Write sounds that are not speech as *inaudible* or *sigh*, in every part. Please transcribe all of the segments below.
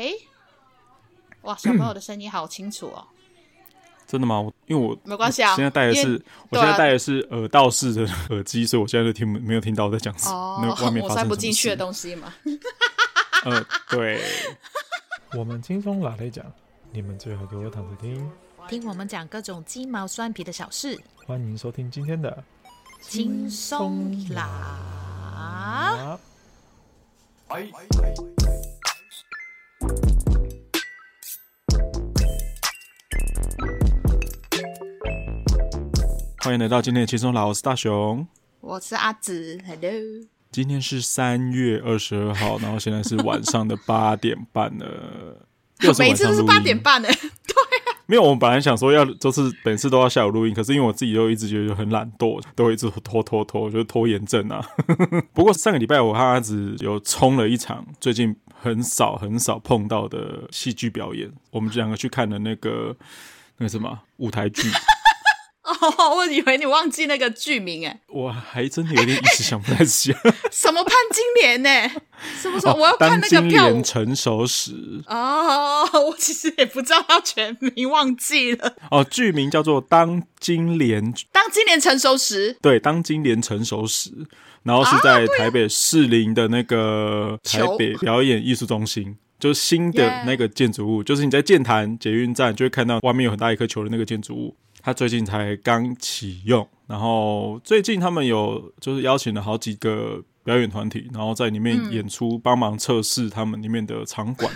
哎，哇，小朋友的声音好清楚哦！*clears throat* 真的吗？我因为我没关系啊，现在戴的是我现在戴的是耳道式的耳机，所以我现在就听没有听到我在讲什么。哦，外面我塞不进去的东西嘛。*laughs* 呃，对。我们轻松拿来讲，你们最好给我躺着听，听我们讲各种鸡毛蒜皮的小事。欢迎收听今天的轻松拿。欢迎来到今天的轻松老，我是大雄，我是阿紫，Hello。今天是三月二十二号，然后现在是晚上的八点半了。*laughs* 每次都是八点半呢？对啊。没有，我们本来想说要，就是每次都要下午录音，可是因为我自己就一直觉得很懒惰，都会一直拖拖拖，就是拖延症啊。*laughs* 不过上个礼拜我和阿紫有冲了一场最近很少很少碰到的戏剧表演，我们两个去看了那个那个什么舞台剧。哦，我以为你忘记那个剧名哎，我还真的有点一时想不太起来。*laughs* 什么潘金莲呢？什么时候我要看那个票舞成熟时哦，我其实也不知道他全名，忘记了。哦，剧名叫做《当金莲》，当金莲成熟时，对，当金莲成熟时，然后是在台北士林的那个台北表演艺术中心，就是新的那个建筑物，就是你在剑潭捷运站就会看到外面有很大一颗球的那个建筑物。他最近才刚启用，然后最近他们有就是邀请了好几个表演团体，然后在里面演出，帮忙测试他们里面的场馆。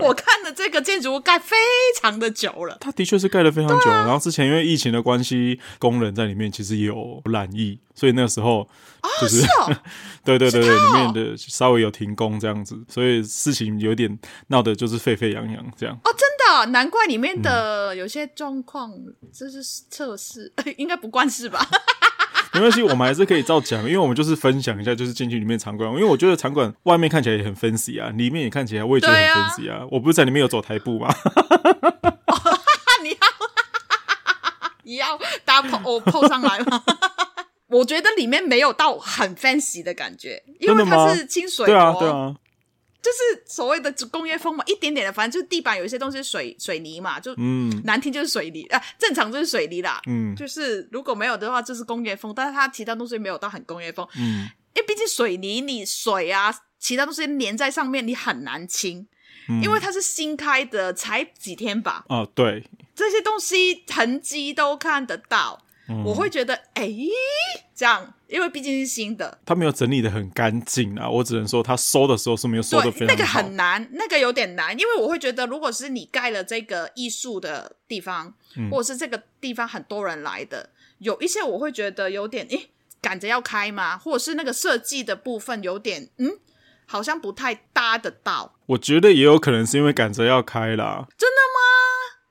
我看的这个建筑物盖非常的久了，它的确是盖了非常久。然后之前因为疫情的关系，工人在里面其实也有染疫，所以那个时候就是 *laughs* 对对对对，里面的稍微有停工这样子，所以事情有点闹得就是沸沸扬扬这样。哦，真的，难怪里面的有些状况这是测试，*laughs* 应该不关事吧？没关系，我们还是可以照讲，因为我们就是分享一下，就是进去里面场馆。因为我觉得场馆外面看起来也很 fancy 啊，里面也看起来我也觉得很 fancy 啊。啊我不是在里面有走台步吗？*laughs* *laughs* 哦、你要你要搭 po po 上来吗？*laughs* 我觉得里面没有到很 fancy 的感觉，因为它是清水，对啊，对啊。就是所谓的工业风嘛，一点点的，反正就是地板有一些东西水水泥嘛，就嗯，难听就是水泥啊，正常就是水泥啦，嗯，就是如果没有的话就是工业风，但是它其他东西没有到很工业风，嗯，因为毕竟水泥你水啊，其他东西粘在上面你很难清，嗯，因为它是新开的，才几天吧，哦，对，这些东西痕迹都看得到。嗯、我会觉得，哎、欸，这样，因为毕竟是新的，他没有整理的很干净啊。我只能说，他收的时候是没有收的非常好。那个很难，那个有点难，因为我会觉得，如果是你盖了这个艺术的地方，嗯、或者是这个地方很多人来的，有一些我会觉得有点，诶，赶着要开吗？或者是那个设计的部分有点，嗯，好像不太搭得到。我觉得也有可能是因为赶着要开啦。真的吗？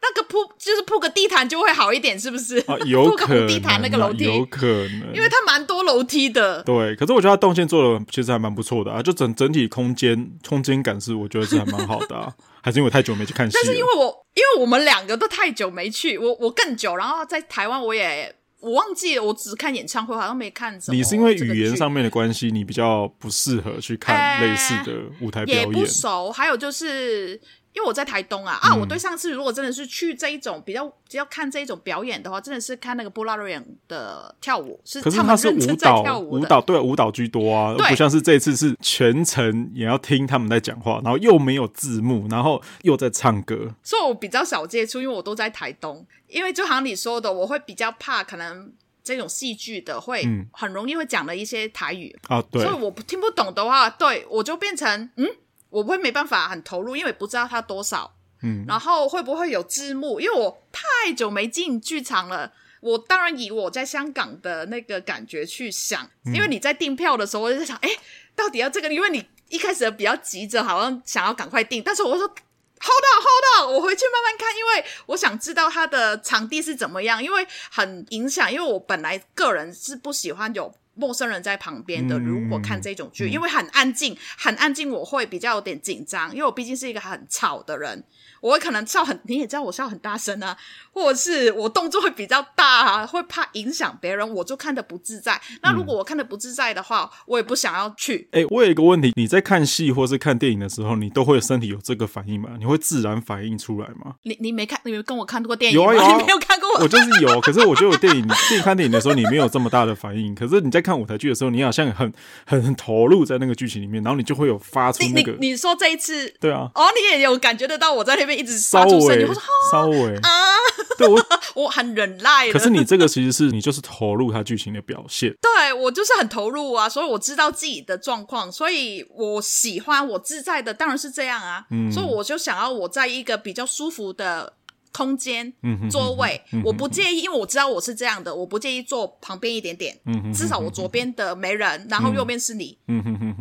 那个铺就是铺个地毯就会好一点，是不是？啊，*laughs* 有可能。铺个地毯那个楼梯，有可能，因为它蛮多楼梯的。对，可是我觉得它动线做的其实还蛮不错的啊，就整整体空间空间感是我觉得是还蛮好的啊。还是因为我太久没去看戏？但是因为我因为我们两个都太久没去，我我更久，然后在台湾我也我忘记了，我只看演唱会，好像没看什么。你是因为语言上面的关系，你比较不适合去看类似的舞台表演，也不熟。还有就是。因为我在台东啊啊！我对上次如果真的是去这一种比较，只要看这一种表演的话，真的是看那个布拉瑞扬的跳舞，是他们舞蹈。舞蹈对舞蹈居多啊，不像是这次是全程也要听他们在讲话，然后又没有字幕，然后又在唱歌。所以我比较少接触，因为我都在台东。因为就好像你说的，我会比较怕，可能这种戏剧的会很容易会讲了一些台语啊，对。所以我听不懂的话，对我就变成嗯。我不会没办法很投入，因为不知道它多少，嗯，然后会不会有字幕？因为我太久没进剧场了。我当然以我在香港的那个感觉去想，因为你在订票的时候，我就在想，哎，到底要这个？因为你一开始比较急着，好像想要赶快订，但是我说 hold on hold on，我回去慢慢看，因为我想知道它的场地是怎么样，因为很影响。因为我本来个人是不喜欢有陌生人在旁边的，如果看这种剧，嗯、因为很安静，很安静，我会比较有点紧张，因为我毕竟是一个很吵的人，我会可能笑很，你也知道我笑很大声啊，或者是我动作会比较大啊，会怕影响别人，我就看的不自在。那如果我看的不自在的话，我也不想要去。哎、欸，我有一个问题，你在看戏或是看电影的时候，你都会身体有这个反应吗？你会自然反应出来吗？你你没看，你没跟我看过电影吗？有啊有啊，*laughs* 你没有看过我，我就是有，可是我觉得我电影电影看电影的时候，你没有这么大的反应，可是你在。看舞台剧的时候，你好像很很很投入在那个剧情里面，然后你就会有发出那个。你，你，你说这一次，对啊，哦，你也有感觉得到我在那边一直发出声音，稍微啊，*laughs* 对我 *laughs* 我很忍耐。可是你这个其实是你就是投入他剧情的表现，*laughs* 对我就是很投入啊，所以我知道自己的状况，所以我喜欢我自在的当然是这样啊，嗯，所以我就想要我在一个比较舒服的。空间、座位，我不介意，因为我知道我是这样的，我不介意坐旁边一点点，至少我左边的没人，然后右边是你，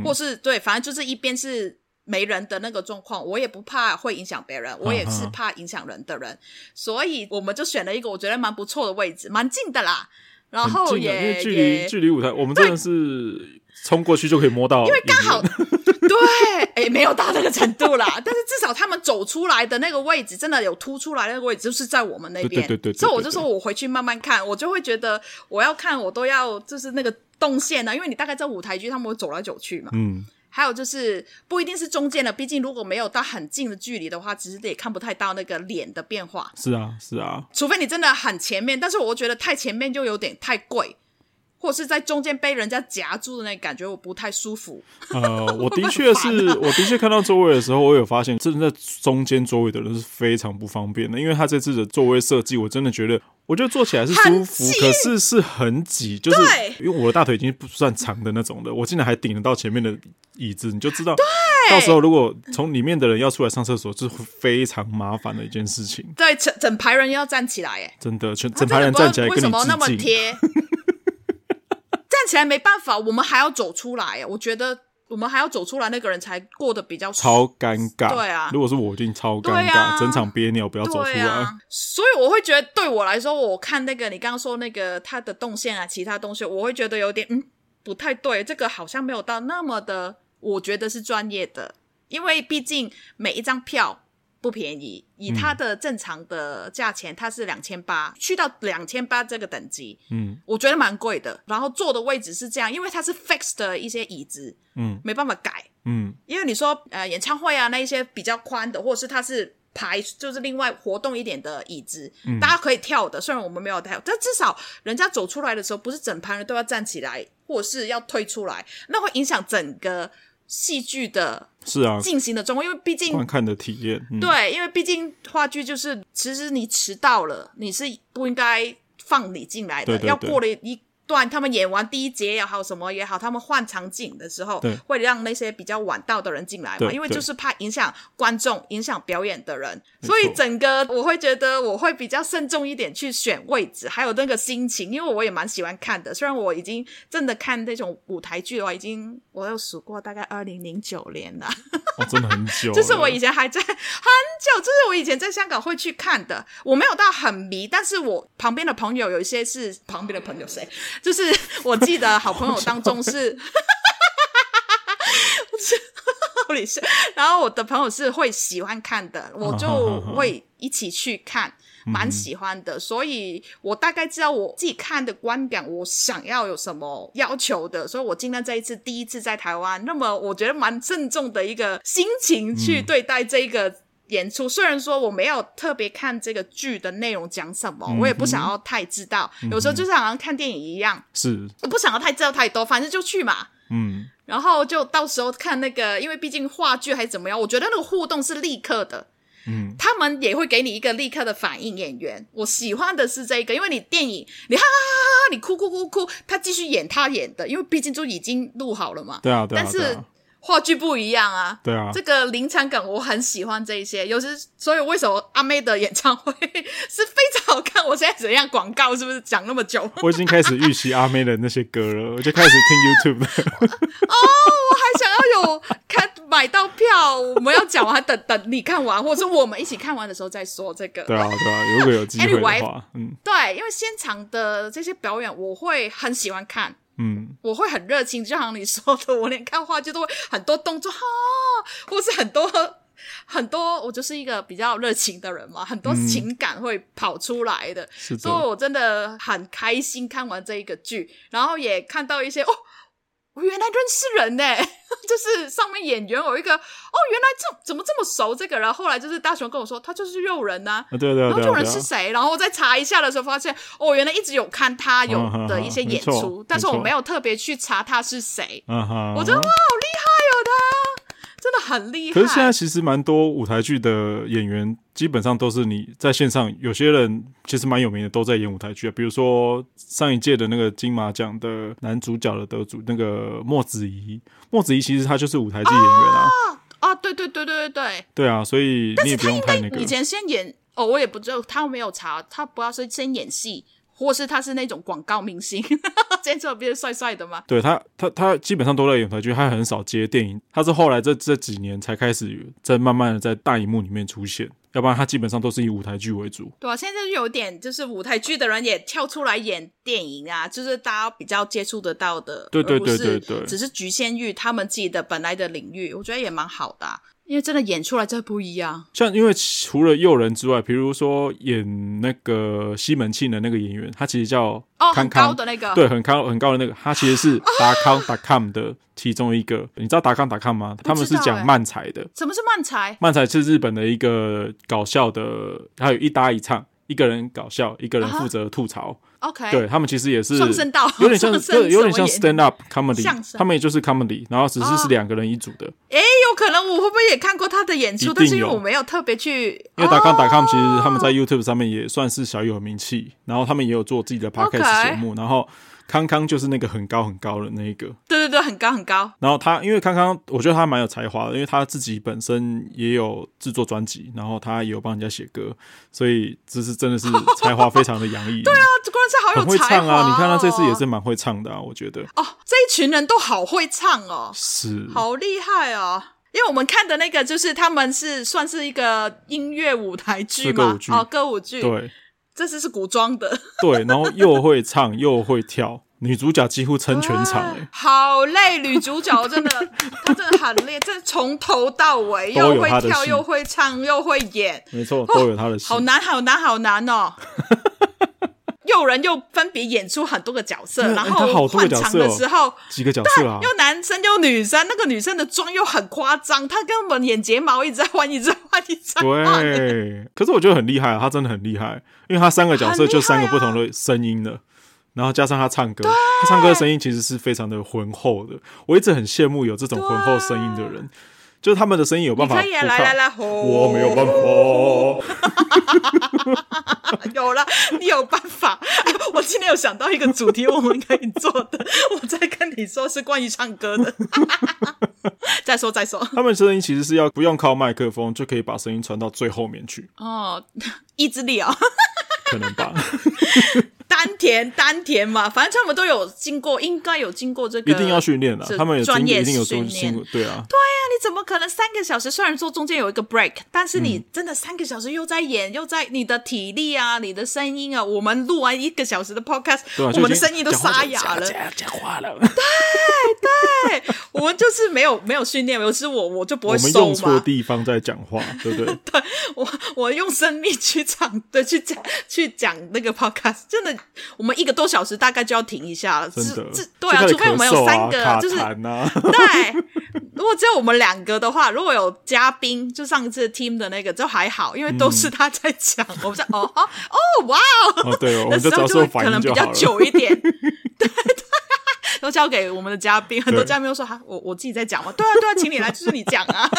或是对，反正就是一边是没人的那个状况，我也不怕会影响别人，我也是怕影响人的人，所以我们就选了一个我觉得蛮不错的位置，蛮近的啦，然后也因为距离距离舞台，我们真的是冲过去就可以摸到，因为刚好。*laughs* 对，哎，没有到那个程度啦，*laughs* 但是至少他们走出来的那个位置，真的有突出来的那个位置，就是在我们那边。对对对对。所以我就说我回去慢慢看，我就会觉得我要看，我都要就是那个动线呢，因为你大概在舞台剧，他们会走来走去嘛。嗯。还有就是不一定是中间的，毕竟如果没有到很近的距离的话，其实也看不太到那个脸的变化。是啊，是啊。除非你真的很前面，但是我觉得太前面就有点太贵。或是在中间被人家夹住的那感觉，我不太舒服。呃，*laughs* 我的确是，我的确看到座位的时候，我有发现，真的在中间座位的人是非常不方便的，因为他这次的座位设计，我真的觉得，我觉得坐起来是舒服，可是是很挤，就是因为我的大腿已经不算长的那种的，我竟然还顶得到前面的椅子，你就知道，到时候如果从里面的人要出来上厕所，就是非常麻烦的一件事情。对，整整排人要站起来，哎，真的，全整排人站起来为什么那么贴？站起来没办法，我们还要走出来。我觉得我们还要走出来，那个人才过得比较超尴尬。对啊，如果是我，一定超尴尬，啊、整场憋尿，不要走出来。啊、所以我会觉得，对我来说，我看那个你刚刚说那个他的动线啊，其他东西，我会觉得有点嗯不太对。这个好像没有到那么的，我觉得是专业的，因为毕竟每一张票。不便宜，以它的正常的价钱，它是两千八，去到两千八这个等级，嗯，我觉得蛮贵的。然后坐的位置是这样，因为它是 fixed 的一些椅子，嗯，没办法改，嗯，因为你说呃演唱会啊那一些比较宽的，或者是它是排就是另外活动一点的椅子，嗯，大家可以跳的。虽然我们没有跳，但至少人家走出来的时候，不是整排人都要站起来，或者是要退出来，那会影响整个。戏剧的是啊，进行的状况，因为毕竟观看的体验，嗯、对，因为毕竟话剧就是，其实你迟到了，你是不应该放你进来的，对对对，要过了一。段他们演完第一节也好，什么也好，他们换场景的时候，对会让那些比较晚到的人进来嘛，因为就是怕影响观众、影响表演的人，所以整个我会觉得我会比较慎重一点去选位置，还有那个心情，因为我也蛮喜欢看的。虽然我已经真的看那种舞台剧的话，已经我有数过，大概二零零九年了，哦，真的很久。就是我以前还在很久，这、就是我以前在香港会去看的。我没有到很迷，但是我旁边的朋友有一些是旁边的朋友谁？就是我记得好朋友当中是，*laughs* 是，然后我的朋友是会喜欢看的，我就会一起去看，蛮喜欢的，所以我大概知道我自己看的观感，我想要有什么要求的，所以我今天这一次第一次在台湾，那么我觉得蛮郑重的一个心情去对待这个。演出虽然说我没有特别看这个剧的内容讲什么，嗯、我也不想要太知道。嗯、有时候就是好像看电影一样，是我不想要太知道太多，反正就去嘛。嗯，然后就到时候看那个，因为毕竟话剧还是怎么样，我觉得那个互动是立刻的。嗯，他们也会给你一个立刻的反应。演员，我喜欢的是这个，因为你电影你哈哈哈哈，你哭哭哭哭，他继续演他演的，因为毕竟就已经录好了嘛。对啊，对啊，但是。话剧不一样啊，对啊，这个临场感我很喜欢这一些，尤其所以为什么阿妹的演唱会是非常好看？我现在怎样广告是不是讲那么久？我已经开始预习阿妹的那些歌了，*laughs* 我就开始听 YouTube 了。哦，我还想要有看买到票，我们要讲完，等等你看完，或者是我们一起看完的时候再说这个。对啊，对啊，如果有机会的话，嗯，对，因为现场的这些表演我会很喜欢看。嗯，我会很热情，就像你说的，我连看话剧都会很多动作哈，或是很多 *laughs* 很多，我就是一个比较热情的人嘛，很多情感会跑出来的，所以我真的很开心看完这一个剧，然后也看到一些哦。我原来认识人呢，*laughs* 就是上面演员有一个哦，原来这怎么这么熟这个？然后后来就是大雄跟我说，他就是肉人呐、啊。对对对。然后肉人是谁？然后我再查一下的时候，发现哦，原来一直有看他有的一些演出，但是我没有特别去查他是谁。我觉得哇，好厉害。真的很厉害。可是现在其实蛮多舞台剧的演员，基本上都是你在线上。有些人其实蛮有名的，都在演舞台剧啊。比如说上一届的那个金马奖的男主角的得主，那个莫子仪。莫子仪其实他就是舞台剧演员啊。啊，啊对对对对对对。对啊，所以你也不用拍那个。以前先演哦，我也不知道，他没有查，他不知道是先演戏。或是他是那种广告明星，*laughs* 见这边帅帅的吗？对他，他他基本上都在演台剧，他很少接电影。他是后来这这几年才开始在慢慢的在大荧幕里面出现，要不然他基本上都是以舞台剧为主。对啊，现在就有点就是舞台剧的人也跳出来演电影啊，就是大家比较接触得到的，对对对对对，只是局限于他们自己的本来的领域，我觉得也蛮好的啊。因为真的演出来真的不一样，像因为除了诱人之外，比如说演那个西门庆的那个演员，他其实叫康康、哦、很高的那个，对，很高很高的那个，他其实是 *laughs* 达康 .com 的其中一个。哦、你知道达康 .com 吗？他们是讲漫才的。什么是漫才？漫才是日本的一个搞笑的，还有一搭一唱，一个人搞笑，一个人负责吐槽。啊 OK，对他们其实也是有点像，有点像 stand up comedy，他们也就是 comedy，然后只是是两个人一组的。哎，有可能我会不会也看过他的演出？但是因为我没有特别去，因为打康达康其实他们在 YouTube 上面也算是小有名气，然后他们也有做自己的 podcast 节目，然后。康康就是那个很高很高的那一个，对对对，很高很高。然后他，因为康康，我觉得他蛮有才华的，因为他自己本身也有制作专辑，然后他也有帮人家写歌，所以这是真的是才华非常的洋溢。*laughs* 对啊，这关键好有才华，哦，很会唱啊！你看他这次也是蛮会唱的啊，我觉得。哦，这一群人都好会唱哦，是，好厉害哦。因为我们看的那个就是他们是算是一个音乐舞台剧嘛，哦，歌舞剧，对。这次是古装的，*laughs* 对，然后又会唱又会跳，女主角几乎撑全场，哎，好累，女主角真的，*laughs* 她真的很累，这从头到尾又会跳又会唱又会演，没错，都有她的戏，好难好难好难哦。*laughs* 诱人又分别演出很多个角色，然后换场的时候几个角色啊，又男生又女生，那个女生的妆又很夸张，她根本眼睫毛一直在换，一直换，一直换。对，可是我觉得很厉害啊，她真的很厉害，因为她三个角色就三个不同的声音的，然后加上她唱歌，她唱歌的声音其实是非常的浑厚的，我一直很羡慕有这种浑厚声音的人。就是他们的声音有办法，可以来来来，我没有办法。*laughs* 有了，你有办法。*laughs* 我今天有想到一个主题，我们可以做的。*laughs* 我在跟你说是关于唱歌的。再说再说，他们声音其实是要不用靠麦克风就可以把声音传到最后面去。哦，意志力啊，可能吧。丹田，丹田嘛，反正他们都有经过，应该有经过这个，一定要训练的。他们有专业一定有训练，对啊，对啊，你怎么可能三个小时？虽然说中间有一个 break，但是你真的三个小时又在演，又在你的体力啊，你的声音啊，我们录完一个小时的 podcast，我们的声音都沙哑了，讲话了。对对，我们就是没有没有训练，尤其是我，我就不会收嘛。我们用错地方在讲话，对不对？*laughs* 对，我我用生命去唱，对，去讲去讲那个 podcast，真的。*laughs* 我们一个多小时大概就要停一下了，这这，对啊，除非我们有三个，啊、就是啊、*laughs* 对。如果只有我们两个的话，如果有嘉宾，就上一次 team 的那个就还好，因为都是他在讲，嗯、我们在哦哦哦哇哦，对哦，那时候就会可能比较久一点，对对，都交给我们的嘉宾，很多嘉宾都说哈，我我自己在讲嘛，对啊对啊，请你来，就是你讲啊。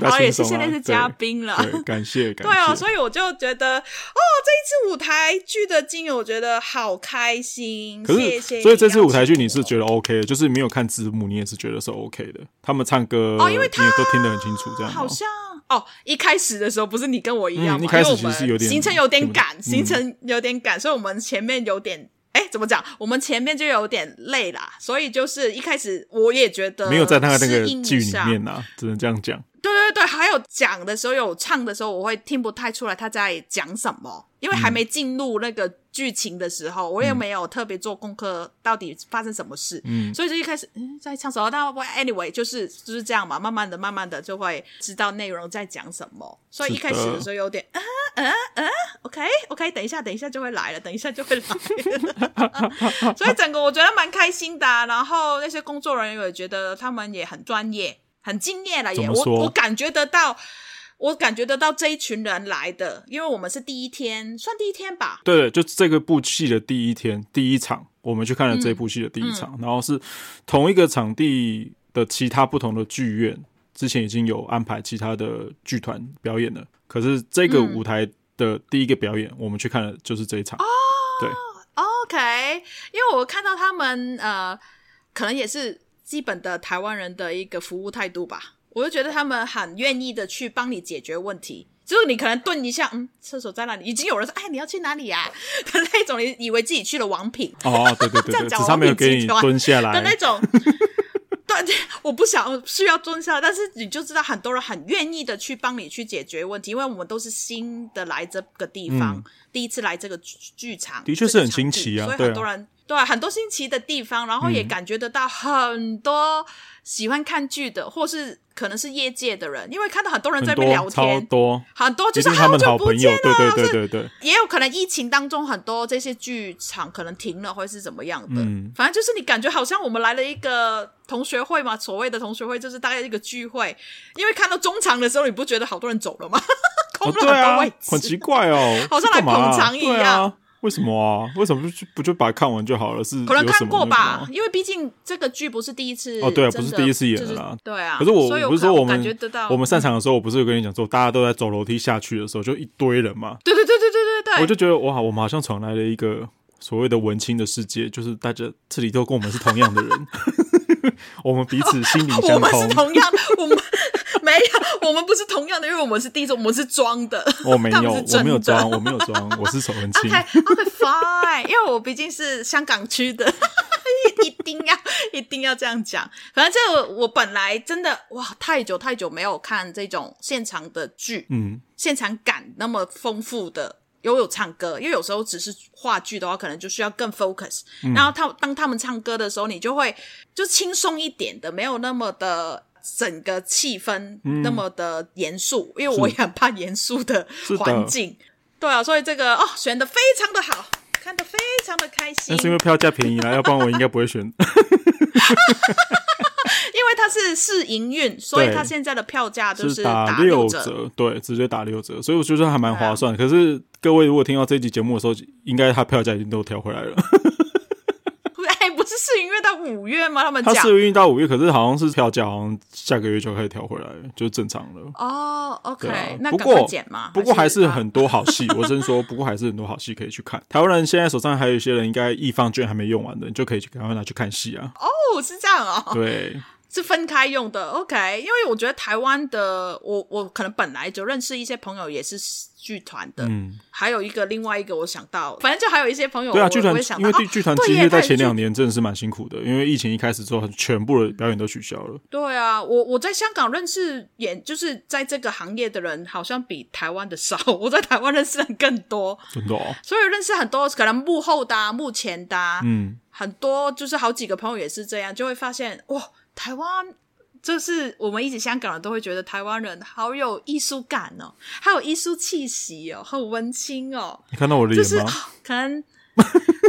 然后也是现在是嘉宾了，感谢，*laughs* 感谢。对啊，所以我就觉得，哦，这一次舞台剧的经营，我觉得好开心。可是，谢谢。所以这次舞台剧你是觉得 OK 的，就是没有看字幕，你也是觉得是 OK 的。他们唱歌哦，因为他你也都听得很清楚，这样好像哦，一开始的时候不是你跟我一样吗？一开始其实是有点行程有点赶，行程有点赶，所以我们前面有点。哎，怎么讲？我们前面就有点累啦，所以就是一开始我也觉得没有在他那个剧里面呐、啊，只能这样讲。对有讲的时候，有唱的时候，我会听不太出来他在讲什么，因为还没进入那个剧情的时候，嗯、我也没有特别做功课，到底发生什么事。嗯，所以就一开始嗯在唱什么，但 anyway 就是就是这样嘛，慢慢的、慢慢的就会知道内容在讲什么。所以一开始的时候有点嗯嗯嗯，OK OK，等一下，等一下就会来了，等一下就会来了。*laughs* 所以整个我觉得蛮开心的、啊，然后那些工作人员也觉得他们也很专业。很敬业了耶，我我感觉得到，我感觉得到这一群人来的，因为我们是第一天，算第一天吧。对，就这个部戏的第一天，第一场，我们去看了这部戏的第一场，嗯、然后是同一个场地的其他不同的剧院，之前已经有安排其他的剧团表演了，可是这个舞台的第一个表演，嗯、我们去看的就是这一场。哦，对，OK，因为我看到他们，呃，可能也是。基本的台湾人的一个服务态度吧，我就觉得他们很愿意的去帮你解决问题。就是你可能顿一下，嗯，厕所在哪里？已经有人说，哎，你要去哪里呀？*laughs* 的那种，你以为自己去了王品哦，对对对，*laughs* 这样讲，他没有给你蹲下来的那种。对，我不想需要蹲下来，但是你就知道很多人很愿意的去帮你去解决问题，因为我们都是新的来这个地方，嗯、第一次来这个剧场，的确是很新奇啊，所以很多人。对，很多新奇的地方，然后也感觉得到很多喜欢看剧的，嗯、或是可能是业界的人，因为看到很多人在那边聊天，超多，很多就是好久不见了，对对对对对，也有可能疫情当中很多这些剧场可能停了，或是怎么样的，嗯，反正就是你感觉好像我们来了一个同学会嘛，所谓的同学会就是大概一个聚会，因为看到中场的时候，你不觉得好多人走了吗？*laughs* 空了很多位置，哦啊、很奇怪哦，好像来捧场一样。为什么啊？为什么不就不就把它看完就好了？是可能看过吧，因为毕竟这个剧不是第一次哦，对啊，不是第一次演的啦，对啊。可是我不是说我们感觉得到，我们散场的时候，我不是有跟你讲说，大家都在走楼梯下去的时候，就一堆人嘛。对对对对对对对，我就觉得哇，我们好像闯来了一个所谓的文青的世界，就是大家这里都跟我们是同样的人，*laughs* 我们彼此心灵相通，*laughs* 我们是同样，我们。没有，我们不是同样的，因为我们是第一种，我们是装的。我没有，我没有装，我没有装，我是丑文青。OK，OK，fine，因为我毕竟是香港区的，*laughs* 一定要一定要这样讲。反正这个我本来真的哇，太久太久没有看这种现场的剧，嗯，现场感那么丰富的，又有唱歌，因为有时候只是话剧的话，可能就需要更 focus。嗯、然后他当他们唱歌的时候，你就会就轻松一点的，没有那么的。整个气氛那么的严肃，嗯、因为我也很怕严肃的环境。对啊，所以这个哦选的非常的好，看得非常的开心。那是因为票价便宜啦，*laughs* 要不然我应该不会选。*laughs* 因为它是试营运，所以它现在的票价就是打六折，对，直接打六折，所以我觉得还蛮划算。啊、可是各位如果听到这一集节目的时候，应该它票价已经都调回来了。是因为到五月吗？他们讲他是运到五月，可是好像是票价，好像下个月就可以调回来，就正常了。哦、oh,，OK，、啊、那不过嘛不过还是很多好戏。*laughs* 我真说，不过还是很多好戏可以去看。台湾人现在手上还有一些人，应该艺 FUN 券还没用完的，你就可以去赶快拿去看戏啊。哦，oh, 是这样哦。对，是分开用的。OK，因为我觉得台湾的，我我可能本来就认识一些朋友，也是。剧团的，嗯，还有一个另外一个，我想到，反正就还有一些朋友，对啊，剧团，因为剧团其实在前两年真的是蛮辛苦的，因为疫情一开始之后，全部的表演都取消了。对啊，我我在香港认识，演就是在这个行业的人，好像比台湾的少。*laughs* 我在台湾认识的人更多，真的哦。所以认识很多可能幕后的、幕前的，嗯，很多就是好几个朋友也是这样，就会发现哇，台湾。就是我们一直香港人都会觉得台湾人好有艺术感哦，好有艺术气息哦，很文青哦。你看到我的？就是哦、可能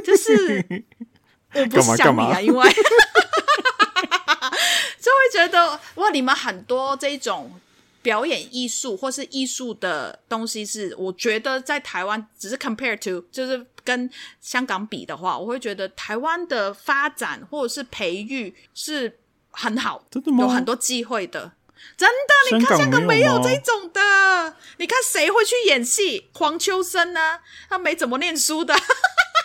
就是 *laughs* 我不想你啊，因为 *laughs* 就会觉得哇，你们很多这种表演艺术或是艺术的东西是，我觉得在台湾只是 compare to，就是跟香港比的话，我会觉得台湾的发展或者是培育是。很好，真的吗？有很多机会的，真的。你看香港没有这种的，你看谁会去演戏？黄秋生呢、啊？他没怎么念书的。*laughs*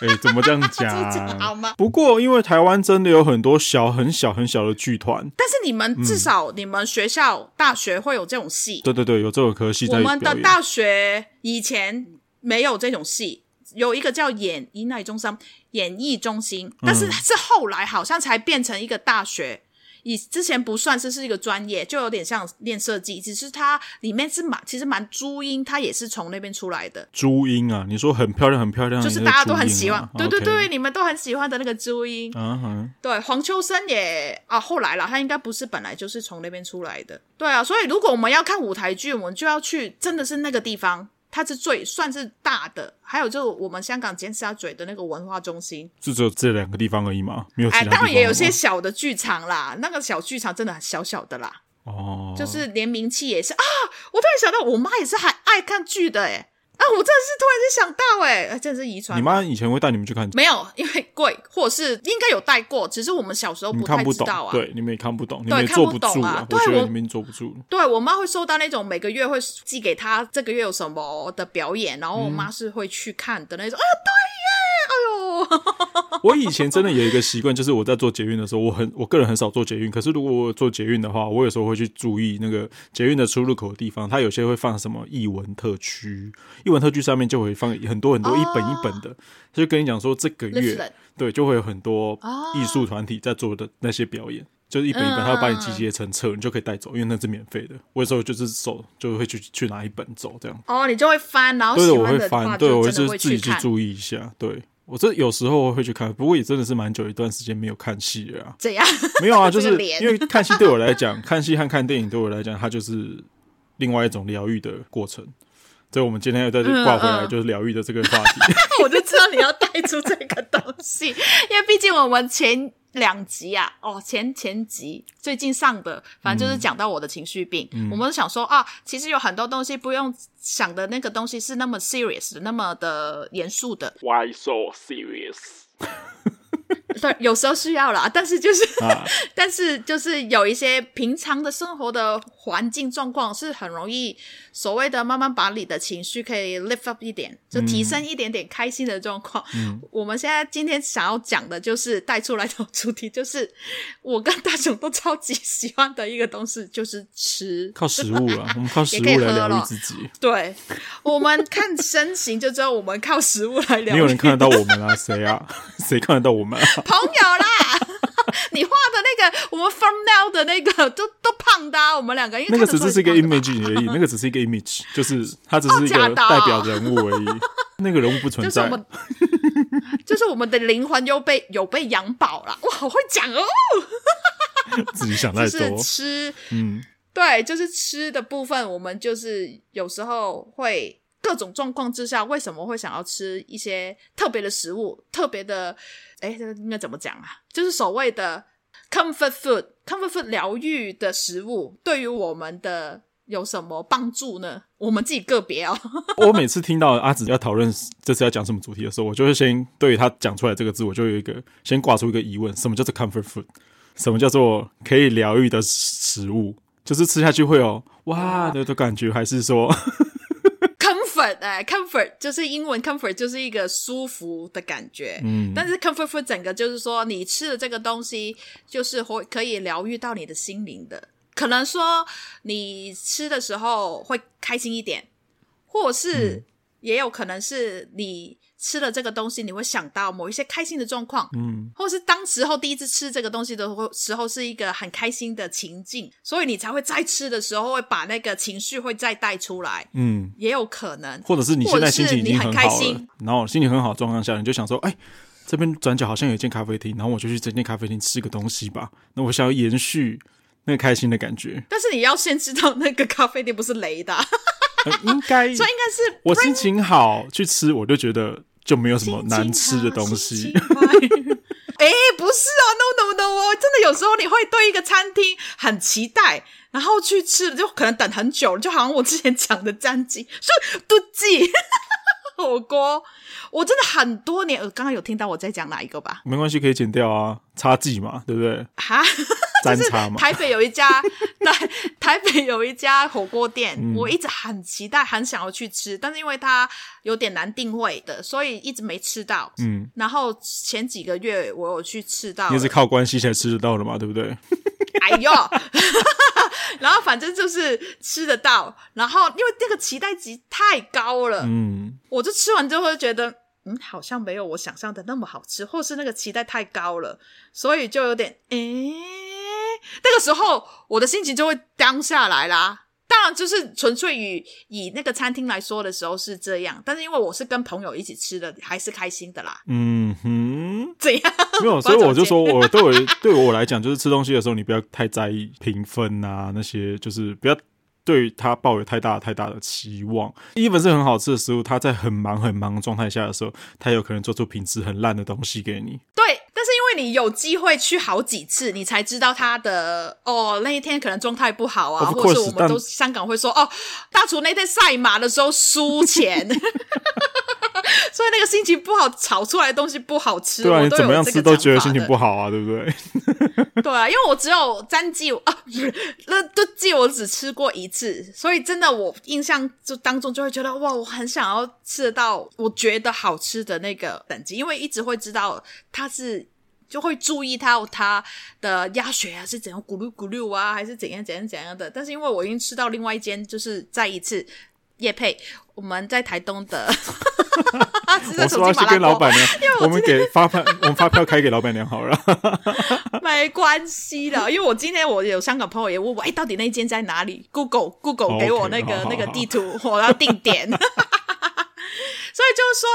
哎、欸，怎么这样讲？*laughs* 好吗？不过因为台湾真的有很多小、很小、很小的剧团，但是你们至少你们学校、嗯、大学会有这种戏。对对对，有这种科系。我们的大学以前没有这种戏，有一个叫演艺中心、演艺中心，但是是后来好像才变成一个大学。以之前不算是是一个专业，就有点像练设计，只是它里面是蛮其实蛮朱茵，她也是从那边出来的。朱茵啊，你说很漂亮很漂亮，就是大家都很喜欢，啊、对对对你们都很喜欢的那个朱茵。嗯哼，对，黄秋生也啊，后来了，他应该不是本来就是从那边出来的。对啊，所以如果我们要看舞台剧，我们就要去真的是那个地方。它是最算是大的，还有就是我们香港尖沙咀的那个文化中心，就只有这两个地方而已嘛，没有其他。哎，当然也有些小的剧场啦，那个小剧场真的很小小的啦。哦，就是连名气也是啊，我突然想到，我妈也是还爱看剧的哎。啊！我真的是突然间想到、欸，哎，真的是遗传。你妈以前会带你们去看？没有，*laughs* 因为贵，或者是应该有带过，只是我们小时候不太知道啊。对，你们也看不懂，你们也坐不住啊。对，我们坐不住。对，我妈会收到那种每个月会寄给她这个月有什么的表演，然后我妈是会去看的那种。嗯、啊，对。*laughs* 我以前真的有一个习惯，就是我在做捷运的时候，我很我个人很少做捷运。可是如果我做捷运的话，我有时候会去注意那个捷运的出入口的地方，它有些会放什么艺文特区，艺文特区上面就会放很多很多一本一本的，他就跟你讲说这个月对就会有很多艺术团体在做的那些表演，就是一本一本，他会把你集结成册，你就可以带走，因为那是免费的。我有时候就是手就会去去拿一本走，这样哦，你就会翻，然后对，我会翻，对我会自己去注意一下，对。我这有时候会去看，不过也真的是蛮久一段时间没有看戏了啊。怎样？没有啊，*laughs* 就是因为看戏对我来讲，看戏和看电影对我来讲，它就是另外一种疗愈的过程。所以，我们今天要再挂回来，就是疗愈的这个话题。嗯嗯、我就知道你要带出这个东西，因为毕竟我们前。两集啊，哦，前前集最近上的，反正就是讲到我的情绪病。嗯、我们想说啊，其实有很多东西不用想的那个东西是那么 serious 的，那么的严肃的。Why so serious？*laughs* 对，有时候需要啦，但是就是，啊、*laughs* 但是就是有一些平常的生活的环境状况是很容易，所谓的慢慢把你的情绪可以 lift up 一点，就提升一点点开心的状况。嗯，我们现在今天想要讲的就是带出来的主题，就是我跟大雄都超级喜欢的一个东西，就是吃，靠食物了，我们靠食物来疗愈自己。对，我们看身形就知道我们靠食物来疗愈。没有人看得到我们啊？谁啊？*laughs* 谁看得到我们啊？*laughs* 朋友啦，*laughs* 你画的那个我们 from now 的那个都都胖的，啊，我们两个因为那个只是一个 image 而已，那个只是一个 image，*laughs* 就是它只是一个代表人物而已，哦、那个人物不存在。就是就是我们的灵魂又被有被养饱了，哇，好会讲哦，自己想太多。就是吃，嗯，对，就是吃的部分，我们就是有时候会。各种状况之下，为什么会想要吃一些特别的食物？特别的，哎，这个应该怎么讲啊？就是所谓的 comfort food，comfort food 疗愈的食物，对于我们的有什么帮助呢？我们自己个别哦。*laughs* 我每次听到阿紫要讨论这次要讲什么主题的时候，我就会先对于他讲出来这个字，我就有一个先挂出一个疑问：什么叫做 comfort food？什么叫做可以疗愈的食物？就是吃下去会有哇的的感觉，还是说？Comfort 哎，comfort 就是英文 comfort 就是一个舒服的感觉，嗯，但是 comfort food 整个就是说你吃的这个东西就是会可以疗愈到你的心灵的，可能说你吃的时候会开心一点，或是也有可能是你。吃了这个东西，你会想到某一些开心的状况，嗯，或是当时候第一次吃这个东西的时候是一个很开心的情境，所以你才会再吃的时候会把那个情绪会再带出来，嗯，也有可能，或者是你现在心情已经很好了，然后心情很好状况下，你就想说，哎，这边转角好像有一间咖啡厅，然后我就去这间咖啡厅吃个东西吧，那我想要延续那个开心的感觉，但是你要先知道那个咖啡店不是雷的，呃、应该，*laughs* 所以应该是我心情好去吃，我就觉得。就没有什么难吃的东西。哎、欸，不是哦，no no no 哦，真的有时候你会对一个餐厅很期待，然后去吃，就可能等很久，就好像我之前讲的詹记，说都记火锅，我真的很多年，呃刚刚有听到我在讲哪一个吧？没关系，可以剪掉啊，差记嘛，对不对？哈。*laughs* 就是台北有一家，*laughs* 台台北有一家火锅店，嗯，我一直很期待，很想要去吃，但是因为它有点难定位的，所以一直没吃到。嗯，然后前几个月我有去吃到，你是靠关系才吃得到的嘛，对不对？*laughs* 哎呦，然后反正就是吃得到，然后因为这个期待值太高了，嗯，我就吃完之后就觉得，嗯，好像没有我想象的那么好吃，或是那个期待太高了，所以就有点，诶那个时候我的心情就会 down 下来啦。当然，就是纯粹以以那个餐厅来说的时候是这样，但是因为我是跟朋友一起吃的，还是开心的啦。嗯哼，怎样？没有，*laughs* 所以我就说，我对我对我来讲，就是吃东西的时候，你不要太在意评分啊，那些就是不要。对他抱有太大太大的期望，一本是很好吃的食物，他在很忙很忙的状态下的时候，他有可能做出品质很烂的东西给你。对，但是因为你有机会去好几次，你才知道他的哦，那一天可能状态不好啊，或者是我们都香港会说哦，大厨那天赛马的时候输钱。*laughs* *laughs* 所以那个心情不好，炒出来的东西不好吃。对啊，你怎么样吃都觉得心情不好啊，对不对？*laughs* 对啊，因为我只有詹记啊，不是 *laughs* 那都记我只吃过一次，所以真的我印象就当中就会觉得哇，我很想要吃得到我觉得好吃的那个等级，因为一直会知道它是就会注意到它的鸭血啊是怎样咕噜咕噜啊，还是怎样怎样怎样的。但是因为我已经吃到另外一间，就是再一次叶配我们在台东的。*laughs* 我说要去跟老板娘，我，我们给发票，我们发票开给老板娘好了。*laughs* 没关系的，因为我今天我有香港朋友也问我，哎，到底那间在哪里？Google Google 给我那个 okay, 那个地图，我要定点。*laughs* 所以就是说，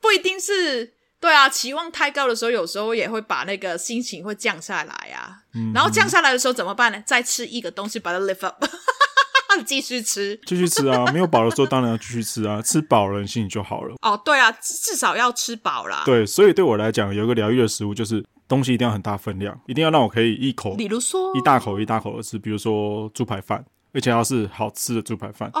不一定是对啊，期望太高的时候，有时候也会把那个心情会降下来啊。嗯、然后降下来的时候怎么办呢？再吃一个东西把它 lift up。继续吃，继续吃啊！没有饱的时候当然要继续吃啊！吃饱了，心情就好了。哦，对啊，至少要吃饱啦。对，所以对我来讲，有一个疗愈的食物就是东西一定要很大分量，一定要让我可以一口，比如说一大口一大口的吃，比如说猪排饭，而且要是好吃的猪排饭哦。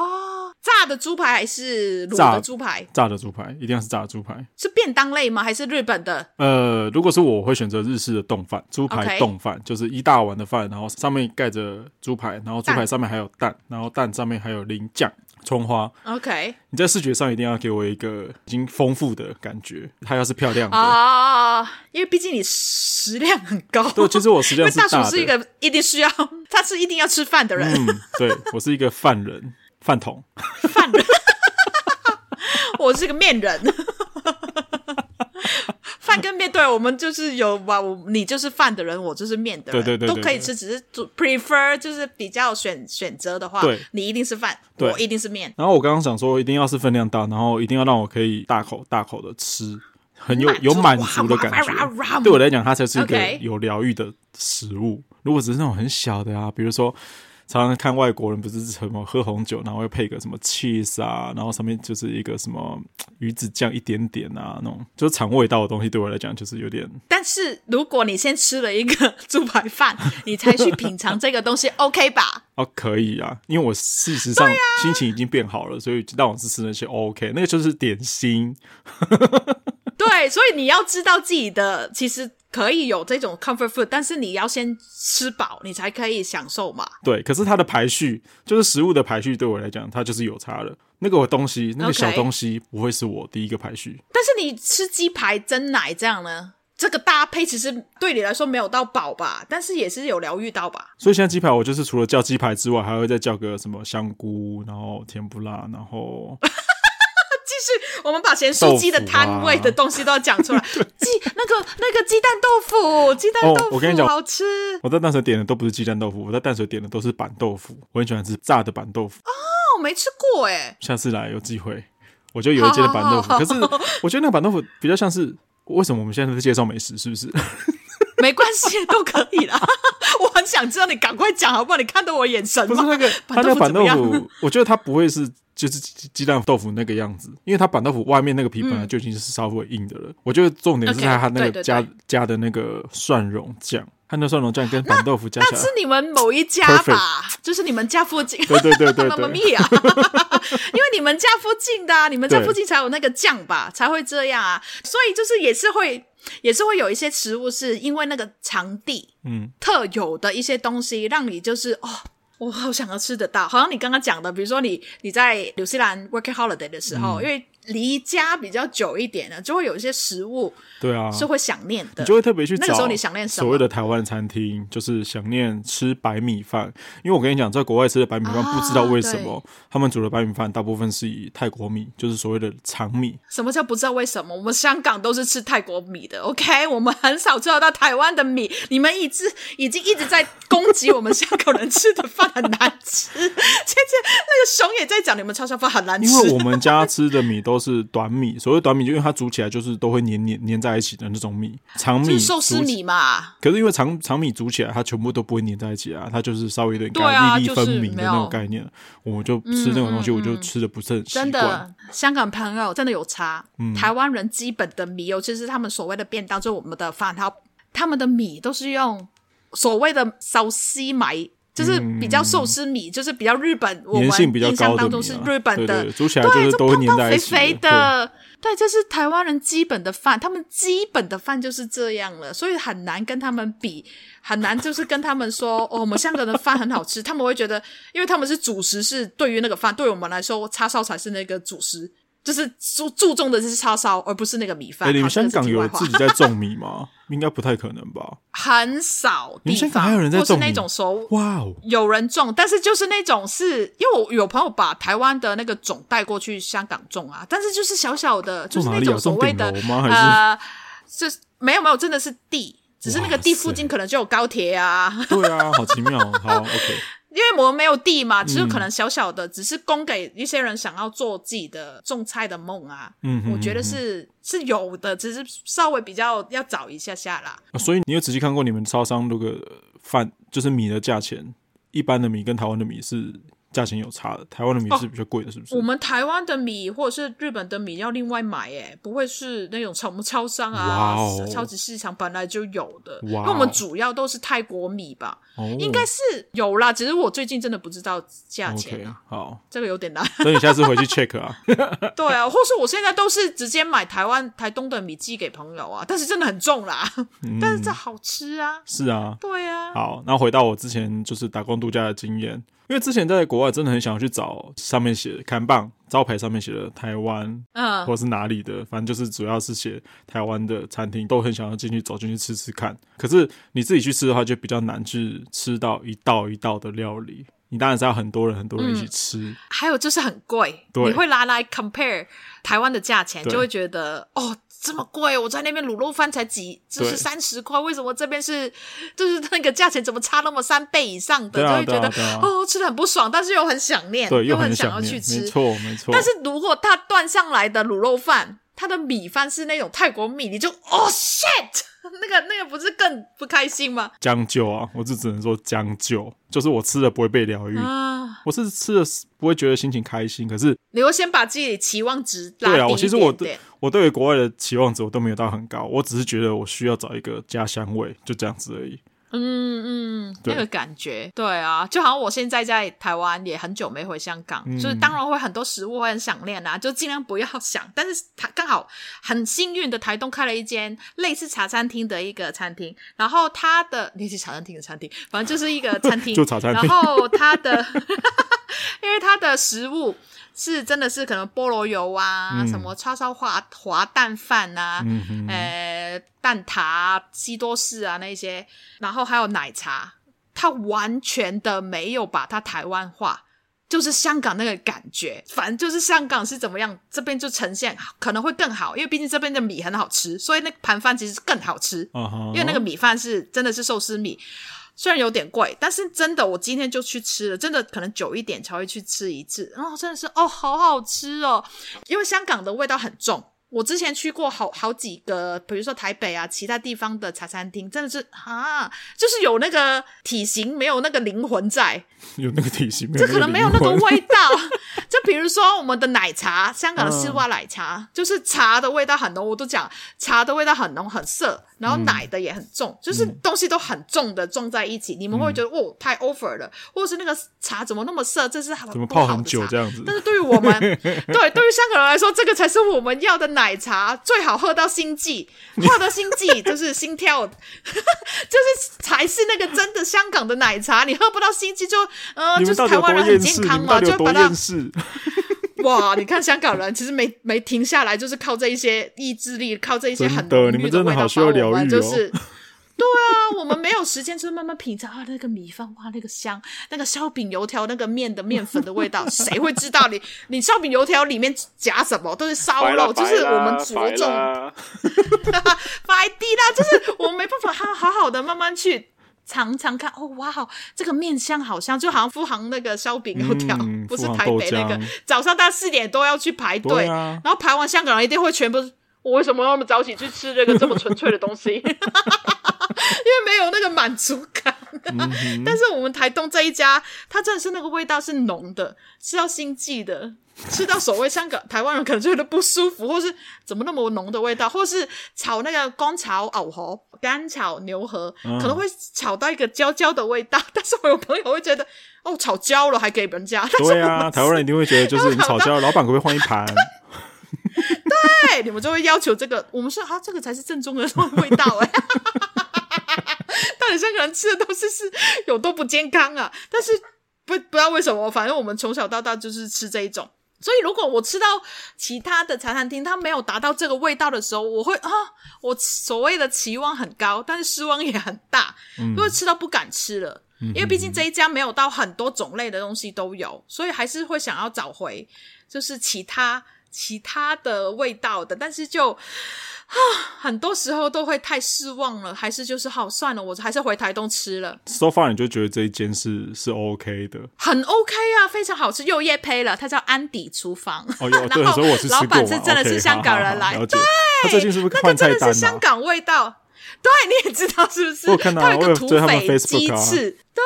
炸的猪排还是卤的猪排？炸的猪排一定要是炸的猪排。是便当类吗？还是日本的？呃，如果是我会选择日式的冻饭，猪排冻饭.就是一大碗的饭，然后上面盖着猪排，然后猪排上面还有蛋，蛋然后蛋上面还有淋酱、葱花。OK，你在视觉上一定要给我一个已经丰富的感觉。它要是漂亮的啊，oh, 因为毕竟你食量很高。对，其实我食量是大的。大厨是一个一定需要，他是一定要吃饭的人。嗯，对，我是一个饭人。饭桶，饭人，*laughs* 我是个面人，饭跟面，对，我们就是有吧，你就是饭的人，我就是面的人，对对对，都可以吃，只是 prefer 就是比较选选择的话，对，你一定是饭，我一定是面。然后我刚刚想说，一定要是分量大，然后一定要让我可以大口大口的吃，很有有满足的感觉。对我来讲，它才是一个有疗愈的食物。如果只是那种很小的啊，比如说。常常看外国人不是什么喝红酒，然后又配个什么 cheese 啊，然后上面就是一个什么鱼子酱一点点啊，那种就是尝味道的东西，对我来讲就是有点。*laughs* 但是如果你先吃了一个猪排饭，你才去品尝这个东西，OK 吧？*laughs* 哦，可以啊，因为我事实上心情已经变好了，所以让我是吃那些 OK，那个就是点心。*laughs* 对，所以你要知道自己的其实。可以有这种 comfort food，但是你要先吃饱，你才可以享受嘛。对，可是它的排序，就是食物的排序，对我来讲，它就是有差的。那个东西，那个小东西，不会是我第一个排序。但是你吃鸡排、蒸奶这样呢？这个搭配其实对你来说没有到饱吧，但是也是有疗愈到吧。所以现在鸡排，我就是除了叫鸡排之外，还会再叫个什么香菇，然后甜不辣，然后。是我们把咸酥鸡的摊位的东西都要讲出来。*laughs* 鸡、啊、那个那个鸡蛋豆腐，鸡蛋豆腐，我跟你讲，好吃。我在淡水点的都不是鸡蛋豆腐，我在淡水点的都是板豆腐。我很喜欢吃炸的板豆腐。哦，我没吃过哎。下次来有机会，我就有一间的板豆腐。可是我觉得那个板豆腐比较像是，为什么我们现在在介绍美食？是不是？没关系，都可以啦。*laughs* 我很想知道，你赶快讲好不好？你看到我眼神吗？不是那个，他那个板豆腐，*laughs* 我觉得它不会是。就是鸡蛋豆腐那个样子，因为它板豆腐外面那个皮本来就已经是稍微硬的了。嗯、我觉得重点是在它那个加加的那个蒜蓉酱，它那蒜蓉酱跟板豆腐加起来，那是你们某一家吧？Perfect 就是你们家附近，对对对对对，*laughs* 妈咪呀！因为你们家附近的、啊，*laughs* 你们家附近才有那个酱吧，才会这样啊。所以就是也是会，也是会有一些食物是因为那个场地，嗯，特有的一些东西，让你就是哦。我好想要吃得到，好像你刚刚讲的，比如说你你在纽西兰 working holiday 的时候，嗯、因为离家比较久一点的，就会有一些食物，对啊，是会想念的。你就会特别去找。那个时候你想念什么？所谓的台湾餐厅，就是想念吃白米饭。因为我跟你讲，在国外吃的白米饭，不知道为什么、啊、他们煮的白米饭大部分是以泰国米，就是所谓的长米。什么叫不知道为什么？我们香港都是吃泰国米的，OK？我们很少吃得到台湾的米。你们一直已经一直在攻击我们香港人吃的饭很难吃。*laughs* 这这那个熊也在讲，你们叉烧饭很难吃。因为我们家吃的米都是短米，所谓短米，就因为它煮起来就是都会黏黏黏在一起的那种米。长米寿司米嘛。可是因为长长米煮起来，它全部都不会黏在一起啊，它就是稍微有点干，粒粒分明的那种概念。啊就是、我就吃那种东西，我就吃的不是很习惯。真的，香港朋友真的有差。嗯、台湾人基本的米，尤其是他们所谓的便当，就是我们的饭，他他们的米都是用所谓的寿司米。就是比较寿司米，嗯、就是比较日本，我们印象当中是日本的，对，煮起来就是都会黏在一起的，对，就胖胖肥肥的，对，对，这是台湾人基本的饭，他们基本的饭就是这样了，所以很难跟他们比，很难就是跟他们说，哦，我们香港的饭很好吃，他们会觉得，因为他们是主食，是对于那个饭，对于我们来说，叉烧才是那个主食。就是注注重的是叉烧，而不是那个米饭。欸、你们香港有自己在种米吗？*laughs* 应该不太可能吧。*laughs* 很少。你们香港还有人在种那种说哇哦，有人种，但是就是那种是因为我有朋友把台湾的那个种带过去香港种啊，但是就是小小的，就是那种所谓的呃，就是没有没有，真的是地，只是那个地附近可能就有高铁啊。对啊，好奇妙。好，OK。因为我们没有地嘛，只是可能小小的，嗯、只是供给一些人想要做自己的种菜的梦啊。嗯，我觉得是是有的，只是稍微比较要找一下下啦。啊、所以你有仔细看过你们超商那个饭，就是米的价钱，一般的米跟台湾的米是？价钱有差的，台湾的米是比较贵的，是不是？哦，我们台湾的米或者是日本的米要另外买，哎，不会是那种从超商啊、超级市场本来就有的。Wow、因为我们主要都是泰国米吧，oh、应该是有啦。只是我最近真的不知道价钱啊。Okay, 好，这个有点难。等你下次回去 check 啊。*laughs* 对啊，或是我现在都是直接买台湾台东的米寄给朋友啊，但是真的很重啦，嗯、但是这好吃啊。是啊。对啊。好，那回到我之前就是打工度假的经验。因为之前在国外真的很想要去找上面写看棒招牌上面写的台湾，嗯，或是哪里的，反正就是主要是写台湾的餐厅，都很想要进去走进去吃吃看。可是你自己去吃的话，就比较难去吃到一道一道的料理。你当然是要很多人很多人一起吃，嗯、还有就是很贵，对，你会拿来 compare 台湾的价钱，就会觉得哦。这么贵，我在那边卤肉饭才几，就是三十块，为什么这边是，就是那个价钱怎么差那么三倍以上的，啊、就会觉得、啊啊、哦，吃的很不爽，但是又很想念，对，又很想要去吃，没错没错。但是如果他端上来的卤肉饭，他的米饭是那种泰国米，你就哦 shit，*laughs* 那个那个不是更不开心吗？将就啊，我就只能说将就，就是我吃了不会被疗愈啊，我是吃了不会觉得心情开心，可是你会先把自己期望值。对啊，我其实我对我对于国外的期望值我都没有到很高，我只是觉得我需要找一个家乡味，就这样子而已。嗯嗯，那个感觉，对啊，就好像我现在在台湾也很久没回香港，嗯、就是当然会很多食物会很想念啊，就尽量不要想。但是他刚好很幸运的台东开了一间类似茶餐厅的一个餐厅，然后他的类似茶餐厅的餐厅，反正就是一个餐厅，*laughs* 就茶餐厅。然后他的，*laughs* 因为他的食物。是真的是可能菠萝油啊，嗯、什么叉烧滑滑蛋饭啊，嗯、哼呃蛋挞、啊、西多士啊那些，然后还有奶茶，它完全的没有把它台湾化，就是香港那个感觉。反正就是香港是怎么样，这边就呈现可能会更好，因为毕竟这边的米很好吃，所以那盘饭其实更好吃。Uh huh. 因为那个米饭是真的是寿司米。虽然有点贵，但是真的，我今天就去吃了，真的可能久一点才会去吃一次。然后真的是哦，好好吃哦，因为香港的味道很重。我之前去过好好几个，比如说台北啊，其他地方的茶餐厅，真的是啊，就是有那个体型，没有那个灵魂在。*laughs* 有那个体型，这可能没有那个味道。*laughs* 就比如说我们的奶茶，香港的丝袜奶茶，嗯、就是茶的味道很浓。我都讲茶的味道很浓很涩，然后奶的也很重，嗯、就是东西都很重的撞在一起，嗯、你们会觉得哦太 over 了，或者是那个茶怎么那么涩？这是很怎么泡很久这样子？但是对于我们，*laughs* 对对于香港人来说，这个才是我们要的奶茶，最好喝到心悸，喝到心悸就是心跳，*laughs* 就是才是那个真的香港的奶茶。你喝不到心悸就。呃，就是台湾人很健康嘛，就把它。*laughs* 哇，你看香港人其实没没停下来，就是靠这一些意志力，靠这一些很的，你们真的好需要疗愈，就是。对啊，我们没有时间，就是慢慢品尝啊，那个米饭哇，那个香，那个烧饼油条那个面的面粉的味道，谁会知道你 *laughs* 你烧饼油条里面夹什么？都是烧肉，就是我们着重，*laughs* 摆地啦，就是我们没办法好好好的慢慢去尝尝看。哦，哇，这个面香好香，就好像富航那个烧饼油条，嗯、不是台北那个，早上到四点多要去排队，啊、然后排完，香港人一定会全部。我为什么要那么早起去吃这个这么纯粹的东西？*laughs* 因为没有那个满足感。嗯、但是我们台东这一家，它真的是那个味道是浓的，是要心悸的，吃到所谓香港台湾人可能觉得不舒服，或是怎么那么浓的味道，或是炒那个干炒藕河、干炒牛河，嗯、可能会炒到一个焦焦的味道。但是我有朋友会觉得，哦，炒焦了还给人家。对啊，台湾人一定会觉得，就是你炒焦了，老板可不可以换一盘？对，你们就会要求这个。我们说啊，这个才是正宗的味道哎。*laughs* 到底香港人吃的东西是有多不健康啊？但是不不知道为什么，反正我们从小到大就是吃这一种。所以如果我吃到其他的茶餐厅，它没有达到这个味道的时候，我会啊，我所谓的期望很高，但是失望也很大，因为吃到不敢吃了。嗯、因为毕竟这一家没有到很多种类的东西都有，所以还是会想要找回就是其他。其他的味道的，但是就啊，*sighs* 很多时候都会太失望了，还是就是好算了，我还是回台东吃了。So far，你就觉得这一间是是 OK 的，很 OK 啊，非常好吃，又夜配了，它叫安迪厨房。哦，有 *laughs* 对，所以我是老板是真的是香港人来，对，他最近是不是换菜单啊？那个真的是香港味道。对，你也知道是不是？我看到，他有一个土匪鸡翅，啊、对，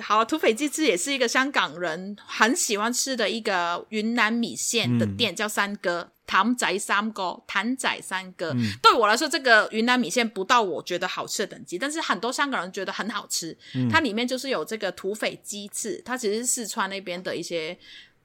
好，土匪鸡翅也是一个香港人很喜欢吃的一个云南米线的店，嗯、叫三哥，谭仔三哥，谭仔三哥。嗯、对我来说，这个云南米线不到我觉得好吃的等级，但是很多香港人觉得很好吃。嗯、它里面就是有这个土匪鸡翅，它其实是四川那边的一些。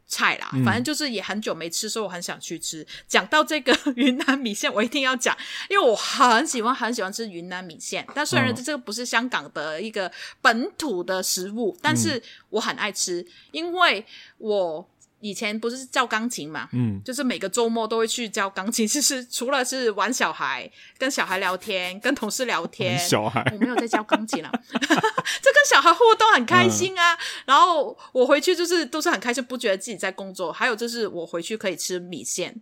菜啦，反正就是也很久没吃，所以我很想去吃。讲到这个 *laughs* 云南米线，我一定要讲，因为我很喜欢很喜欢吃云南米线。但虽然这个不是香港的一个本土的食物，但是我很爱吃，因为我。以前不是教钢琴嘛，嗯，就是每个周末都会去教钢琴，*laughs* 就是除了是玩小孩、跟小孩聊天、跟同事聊天，小孩我没有在教钢琴了，*laughs* 这跟小孩互动很开心啊。嗯、然后我回去就是都是很开心，不觉得自己在工作。还有就是我回去可以吃米线。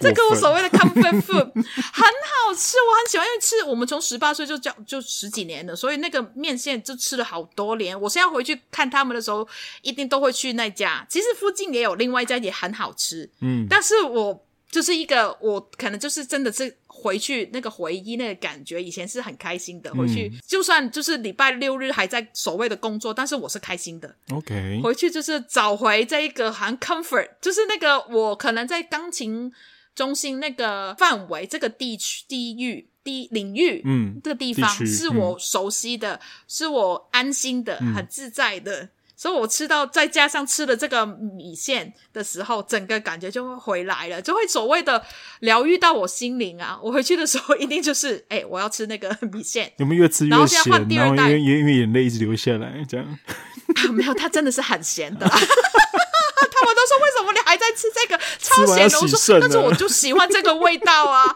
这个我所谓的 comfort food 很好吃，我很喜欢，因为吃我们从十八岁就叫就十几年了，所以那个面线就吃了好多年。我现在回去看他们的时候，一定都会去那家。其实附近也有另外一家也很好吃，嗯，但是我。就是一个我可能就是真的是回去那个回忆那个感觉，以前是很开心的。回去就算就是礼拜六日还在所谓的工作，但是我是开心的。OK，回去就是找回这一个好像 comfort，就是那个我可能在钢琴中心那个范围、这个地区、地域、地领域，嗯，这个地方是我熟悉的，嗯、是我安心的，很自在的。所以我吃到再加上吃了这个米线的时候，整个感觉就会回来了，就会所谓的疗愈到我心灵啊！我回去的时候一定就是，哎、欸，我要吃那个米线。有没有越吃越咸？然后现在换第二代，因为因为眼泪一直流下来，这样。啊、没有，它真的是很咸的。*laughs* 他们都说为什么你还在吃这个超咸的？我说，但是我就喜欢这个味道啊。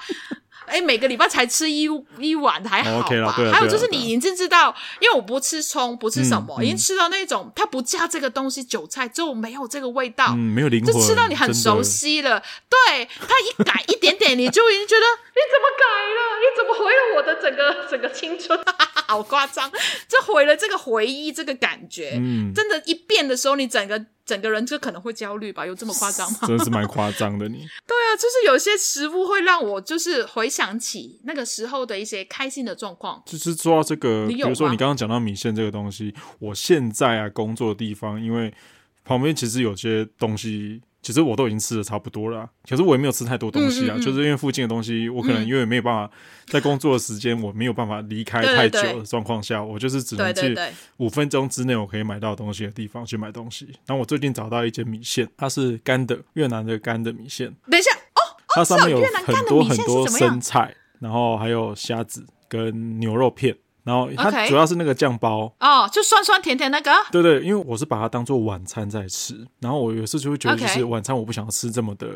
哎，每个礼拜才吃一一碗还好吧？Okay 啦，还有就是你已经知道，因为我不吃葱，不吃什么，嗯、已经吃到那种它不加这个东西，韭菜就没有这个味道，嗯、没有灵魂，就吃到你很熟悉了。对，它一改一点点，*laughs* 你就已经觉得你怎么改了？你怎么毁了我的整个 *laughs* 整个青春？*laughs* 好夸张，这毁了这个回忆，这个感觉，嗯，真的，一变的时候，你整个。整个人就可能会焦虑吧？有这么夸张吗？*laughs* 真的是蛮夸张的你，你对啊，就是有些食物会让我就是回想起那个时候的一些开心的状况。就是说到这个，比如说你刚刚讲到米线这个东西，我现在啊工作的地方，因为旁边其实有些东西。其实我都已经吃的差不多了，啊，可是我也没有吃太多东西啊，嗯嗯嗯，就是因为附近的东西，我可能因为没有办法在工作的时间，我没有办法离开太久的状况下，我就是只能去五分钟之内我可以买到东西的地方去买东西。然后我最近找到一间米线，它是干的越南的干的米线。等一下哦，哦它上面有很多很多生菜，然后还有虾子跟牛肉片。然后它主要是那个酱包。哦，就酸酸甜甜那个。对对，因为我是把它当做晚餐在吃，然后我有时候就会觉得，就是晚餐我不想要吃这么的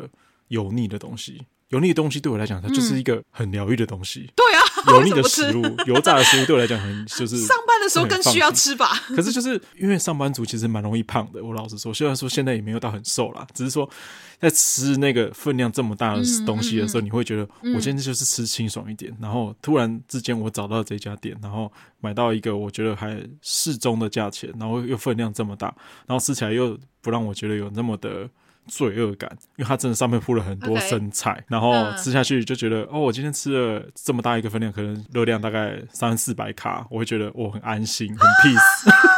油腻的东西。油腻的东西对我来讲，它就是一个很疗愈的东西。对啊，*laughs* 油腻的食物、*laughs* 油炸的食物对我来讲很就是。上班的时候更需要吃吧。*laughs* 可是就是因为上班族其实蛮容易胖的，我老实说，虽然说现在也没有到很瘦啦，只是说在吃那个分量这么大的东西的时候，你会觉得我今天就是吃清爽一点。然后突然之间我找到这家店，然后买到一个我觉得还适中的价钱，然后又分量这么大，然后吃起来又不让我觉得有那么的。罪恶感，因为它真的上面铺了很多生菜，okay, 然后吃下去就觉得、嗯、哦，我今天吃了这么大一个分量，可能热量大概三四百卡，我会觉得我很安心，很 peace。*laughs*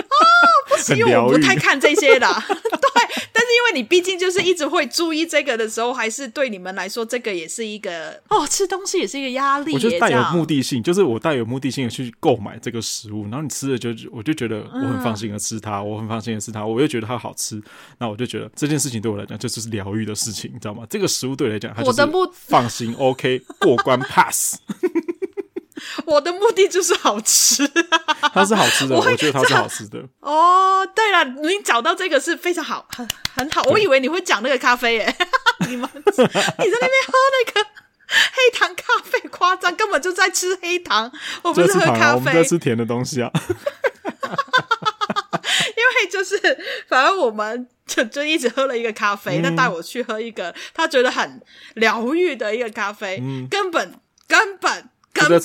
*laughs* 是因为我不太看这些啦，*laughs* 对。但是因为你毕竟就是一直会注意这个的时候，还是对你们来说，这个也是一个哦，吃东西也是一个压力。我觉得带有目的性，就是我带有目的性的去购买这个食物，然后你吃了就我就觉得我很放心的吃它，嗯、我很放心的吃它，我又觉得它好吃，那我就觉得这件事情对我来讲就是疗愈的事情，你知道吗？这个食物对我来讲，它就是放心，OK，过关 pass。*laughs* *laughs* 我的目的就是好吃，*laughs* 它是好吃的，我，我觉得它是好吃的。哦，对了，你找到这个是非常好，很很好。我以为你会讲那个咖啡耶，*laughs* 你们你在那边喝那个黑糖咖啡，夸张，根本就在吃黑糖，我不是喝咖啡，我们在吃甜的东西啊。因为就是，反正我们就就一直喝了一个咖啡，他带、嗯、我去喝一个他觉得很疗愈的一个咖啡，嗯、根本根本。根本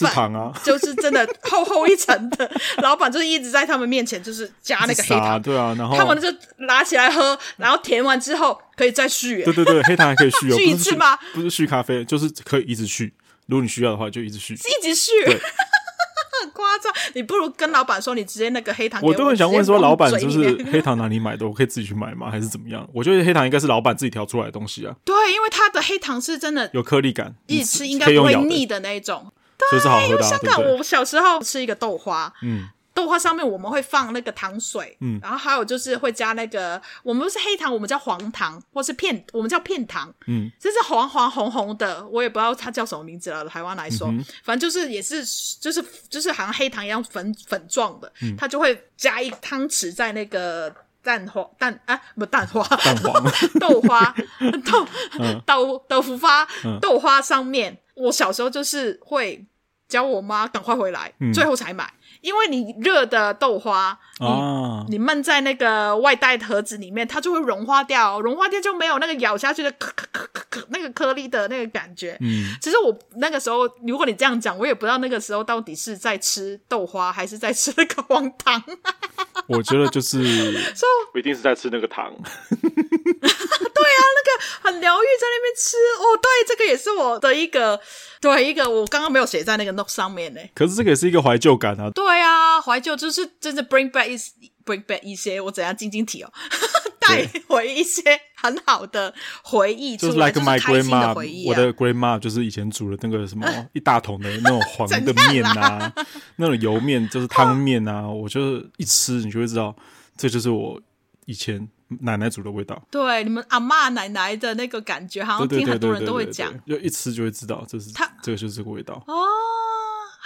就是真的厚厚一层的，老板就是一直在他们面前就是加那个黑糖，对啊，然后他们就拿起来喝，然后填完之后可以再续，对对对，黑糖还可以续哦，*laughs* 续一次吗？不是续咖啡，就是可以一直续，如果你需要的话就一直续，一直续，很 *laughs* 夸张。你不如跟老板说，你直接那个黑糖我，我都很想问说，老板就是黑糖哪里买的？我可以自己去买吗？还是怎么样？我觉得黑糖应该是老板自己调出来的东西啊。对，因为它的黑糖是真的有颗粒感，一吃应该不会腻的那一种。对，因为香港，我小时候吃一个豆花，嗯，豆花上面我们会放那个糖水，嗯，然后还有就是会加那个，我们不是黑糖，我们叫黄糖，或是片，我们叫片糖，嗯，就是黄黄红红的，我也不知道它叫什么名字了。台湾来说，嗯、反正就是也是，就是就是好像黑糖一样粉粉状的，嗯，它就会加一汤匙在那个蛋黄蛋啊，不蛋花，蛋黄。*laughs* 豆花 *laughs* 豆、嗯、豆豆腐花、嗯、豆花上面。我小时候就是会教我妈赶快回来，嗯、最后才买，因为你热的豆花，哦、你你闷在那个外带盒子里面，它就会融化掉，融化掉就没有那个咬下去的颗颗颗颗颗那个颗粒的那个感觉。嗯，其实我那个时候，如果你这样讲，我也不知道那个时候到底是在吃豆花还是在吃那个黄糖。我觉得就是，*laughs* 说不一定是在吃那个糖。对啊，那个很疗愈，在那边吃哦。对，这个也是我的一个，对一个我刚刚没有写在那个 note 上面呢。可是这个也是一个怀旧感啊。对啊，怀旧就是真的 bring back 一 bring back 一些我怎样晶晶体哦，*laughs* 带回一些很好的回忆，就是 like my grandma，我的 grandma 就是以前煮的那个什么 *laughs* 一大桶的那种黄的面啊，那种油面就是汤面啊，我就是一吃你就会知道，这就是我以前。奶奶煮的味道，对你们阿妈奶奶的那个感觉，好像听很多人都会讲，就一吃就会知道这是它，这个就是这个味道哦。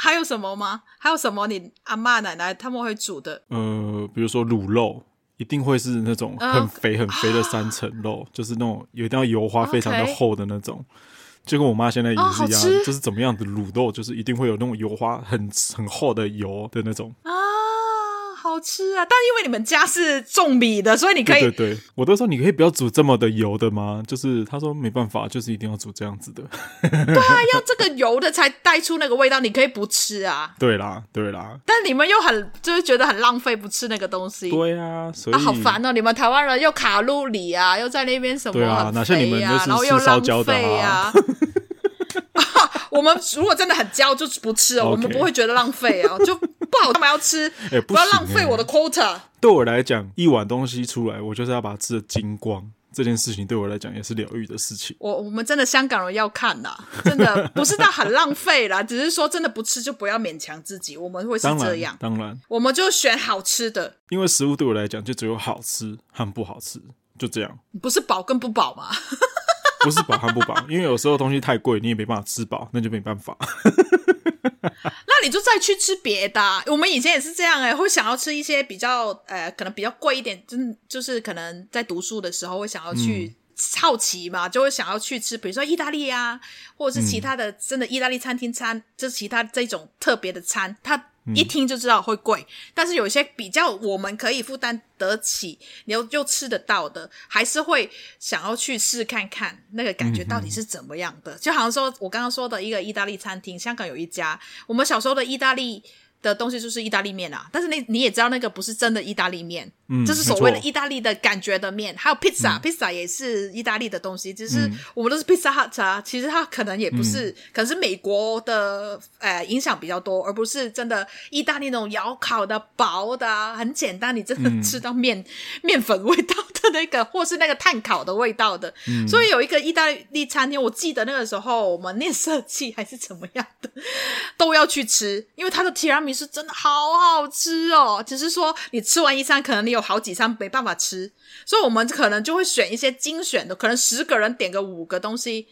还有什么吗？还有什么你阿嬷奶奶他们会煮的？呃，比如说卤肉，一定会是那种很肥很肥的三层肉，就是那种有一定要油花非常的厚的那种。就跟我妈现在也是一样，就是怎么样的卤肉，就是一定会有那种油花很很厚的油的那种好吃啊！但因为你们家是种米的，所以你可以。对对对，我都说你可以不要煮这么的油的吗？就是他说没办法，就是一定要煮这样子的。对啊，要这个油的才带出那个味道。你可以不吃啊。对啦，对啦。但你们又很就是觉得很浪费，不吃那个东西。对啊，所以啊，好烦哦！你们台湾人又卡路里啊，又在那边什么对啊，哪像你们就是吃烧焦的啊。*laughs* 我们如果真的很焦，就不吃哦。我们不会觉得浪费哦，*laughs* 就不好干嘛要吃？欸、不，不要浪费我的 quota。对我来讲，一碗东西出来，我就是要把它吃的精光。这件事情对我来讲也是疗愈的事情。我我们真的香港人要看呐，真的不是到很浪费啦，*laughs* 只是说真的不吃就不要勉强自己。我们会是这样，当然，当然我们就选好吃的。因为食物对我来讲就只有好吃和不好吃，就这样。不是饱跟不饱吗？不是饱和不饱，因为有时候东西太贵，你也没办法吃饱，那就没办法。*laughs* 那你就再去吃别的啊。我们以前也是这样哎、欸，会想要吃一些比较呃，可能比较贵一点，真就是可能在读书的时候会想要去好奇嘛，嗯、就会想要去吃，比如说意大利啊，或者是其他的真的意大利餐厅餐，就是其他这种特别的餐，它。一听就知道会贵，但是有一些比较我们可以负担得起，你又又吃得到的，还是会想要去试看看那个感觉到底是怎么样的。就好像说我刚刚说的一个意大利餐厅，香港有一家，我们小时候的意大利。的东西就是意大利面啊，但是那你也知道那个不是真的意大利面，嗯，这是所谓的意大利的感觉的面。还有披萨，披萨也是意大利的东西，只是我们都是披萨 hut 啊。其实它可能也不是，嗯、可能是美国的呃影响比较多，而不是真的意大利那种窑烤的薄的、啊，很简单，你真的吃到面、嗯、面粉味道的那个，或是那个炭烤的味道的。嗯、所以有一个意大利餐厅，我记得那个时候我们念设计还是怎么样的，都要去吃，因为它的提拉米。苏真的好好吃哦，只是说你吃完一餐，可能你有好几餐没办法吃，所以我们可能就会选一些精选的，可能十个人点个五个东西。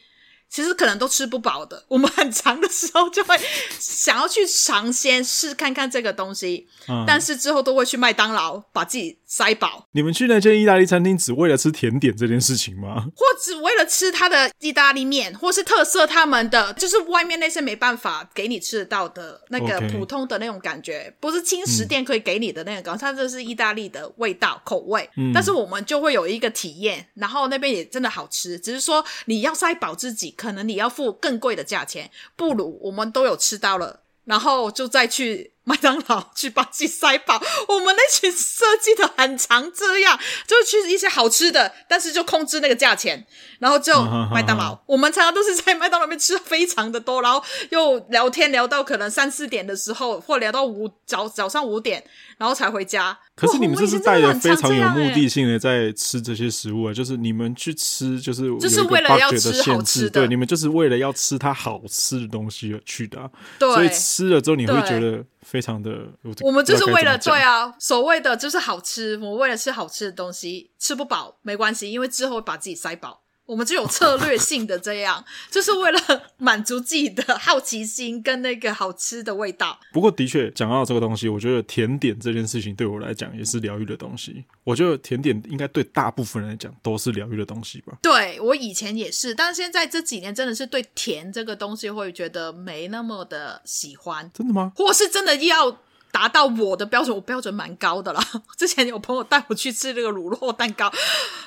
其实可能都吃不饱的，我们很长的时候就会想要去尝鲜试看看这个东西，嗯、但是之后都会去麦当劳把自己塞饱。你们去那间意大利餐厅只为了吃甜点这件事情吗？或只为了吃它的意大利面，或是特色他们的，就是外面那些没办法给你吃得到的那个普通的那种感觉.不是轻食店可以给你的那个，它这是意大利的味道口味。嗯、但是我们就会有一个体验，然后那边也真的好吃，只是说你要塞饱自己。可能你要付更贵的价钱，不如我们都有吃到了，然后就再去。麦当劳去把自己塞饱，我们那群设计的很常这样，就去一些好吃的，但是就控制那个价钱，然后就 *laughs* 麦当劳。我们常常都是在麦当劳里面吃非常的多，然后又聊天聊到可能三四点的时候，或聊到五早早上五点，然后才回家。可是你们这是带着非常有目的性的在吃这些食物啊，就是你们去吃就是就是为了要吃好吃的，对，你们就是为了要吃它好吃的东西而去的、啊，对，所以吃了之后你会觉得。非常的，我们就是为了对啊，所谓的就是好吃，我们为了吃好吃的东西，吃不饱没关系，因为之后会把自己塞饱。我们就有策略性的这样，*laughs* 就是为了 *laughs* 满足自己的好奇心跟那个好吃的味道。不过，的确讲到这个东西，我觉得甜点这件事情对我来讲也是疗愈的东西。我觉得甜点应该对大部分人来讲都是疗愈的东西吧。对，我以前也是，但是现在这几年真的是对甜这个东西会觉得没那么的喜欢。真的吗？或是真的要。达到我的标准，我标准蛮高的啦。*laughs* 之前有朋友带我去吃那个乳酪蛋糕，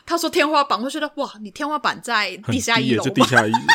他说天花板，我觉得哇，你天花板在地下一楼，地下一楼，很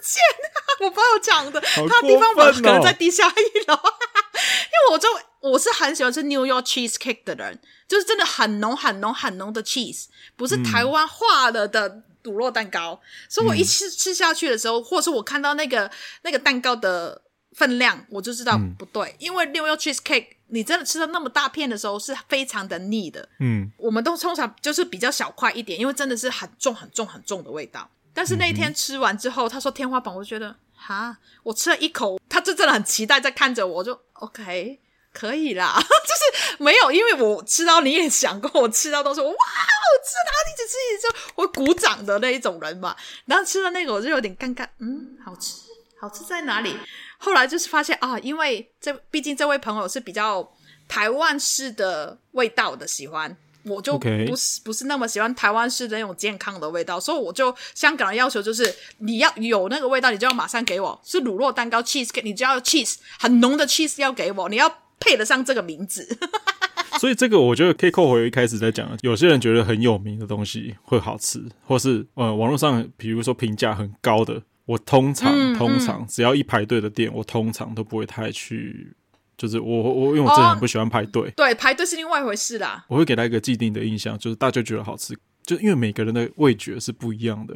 贱啊！我朋友讲的，他地方板可能在地下一楼，*laughs* 因为我就我是很喜欢吃 New York cheesecake 的人，就是真的很浓、很浓、很浓的 cheese，不是台湾化了的乳酪蛋糕。嗯、所以我一吃吃下去的时候，或者是我看到那个那个蛋糕的。分量我就知道不对，嗯、因为 New York cheesecake 你真的吃到那么大片的时候是非常的腻的。嗯，我们都通常就是比较小块一点，因为真的是很重很重很重的味道。但是那一天吃完之后，他说天花板，我就觉得哈，我吃了一口，他就真的很期待在看着我，我就 OK 可以啦，*laughs* 就是没有，因为我吃到你也想过，我吃到都是哇，好吃，然后一直吃一直吃，我鼓掌的那一种人嘛。然后吃了那个我就有点尴尬，嗯，好吃，好吃在哪里？后来就是发现啊，因为这毕竟这位朋友是比较台湾式的味道的喜欢，我就不是.不是那么喜欢台湾式的那种健康的味道，所以我就香港的要求就是你要有那个味道，你就要马上给我是乳酪蛋糕 cheese，你就要 cheese 很浓的 cheese 要给我，你要配得上这个名字。*laughs* 所以这个我觉得可以扣回一开始在讲的，有些人觉得很有名的东西会好吃，或是呃网络上比如说评价很高的。我通常、嗯、通常只要一排队的店，我通常都不会太去，就是我我因为我真的很不喜欢排队、哦。对，排队是另外一回事啦。我会给他一个既定的印象，就是大家觉得好吃，就因为每个人的味觉是不一样的，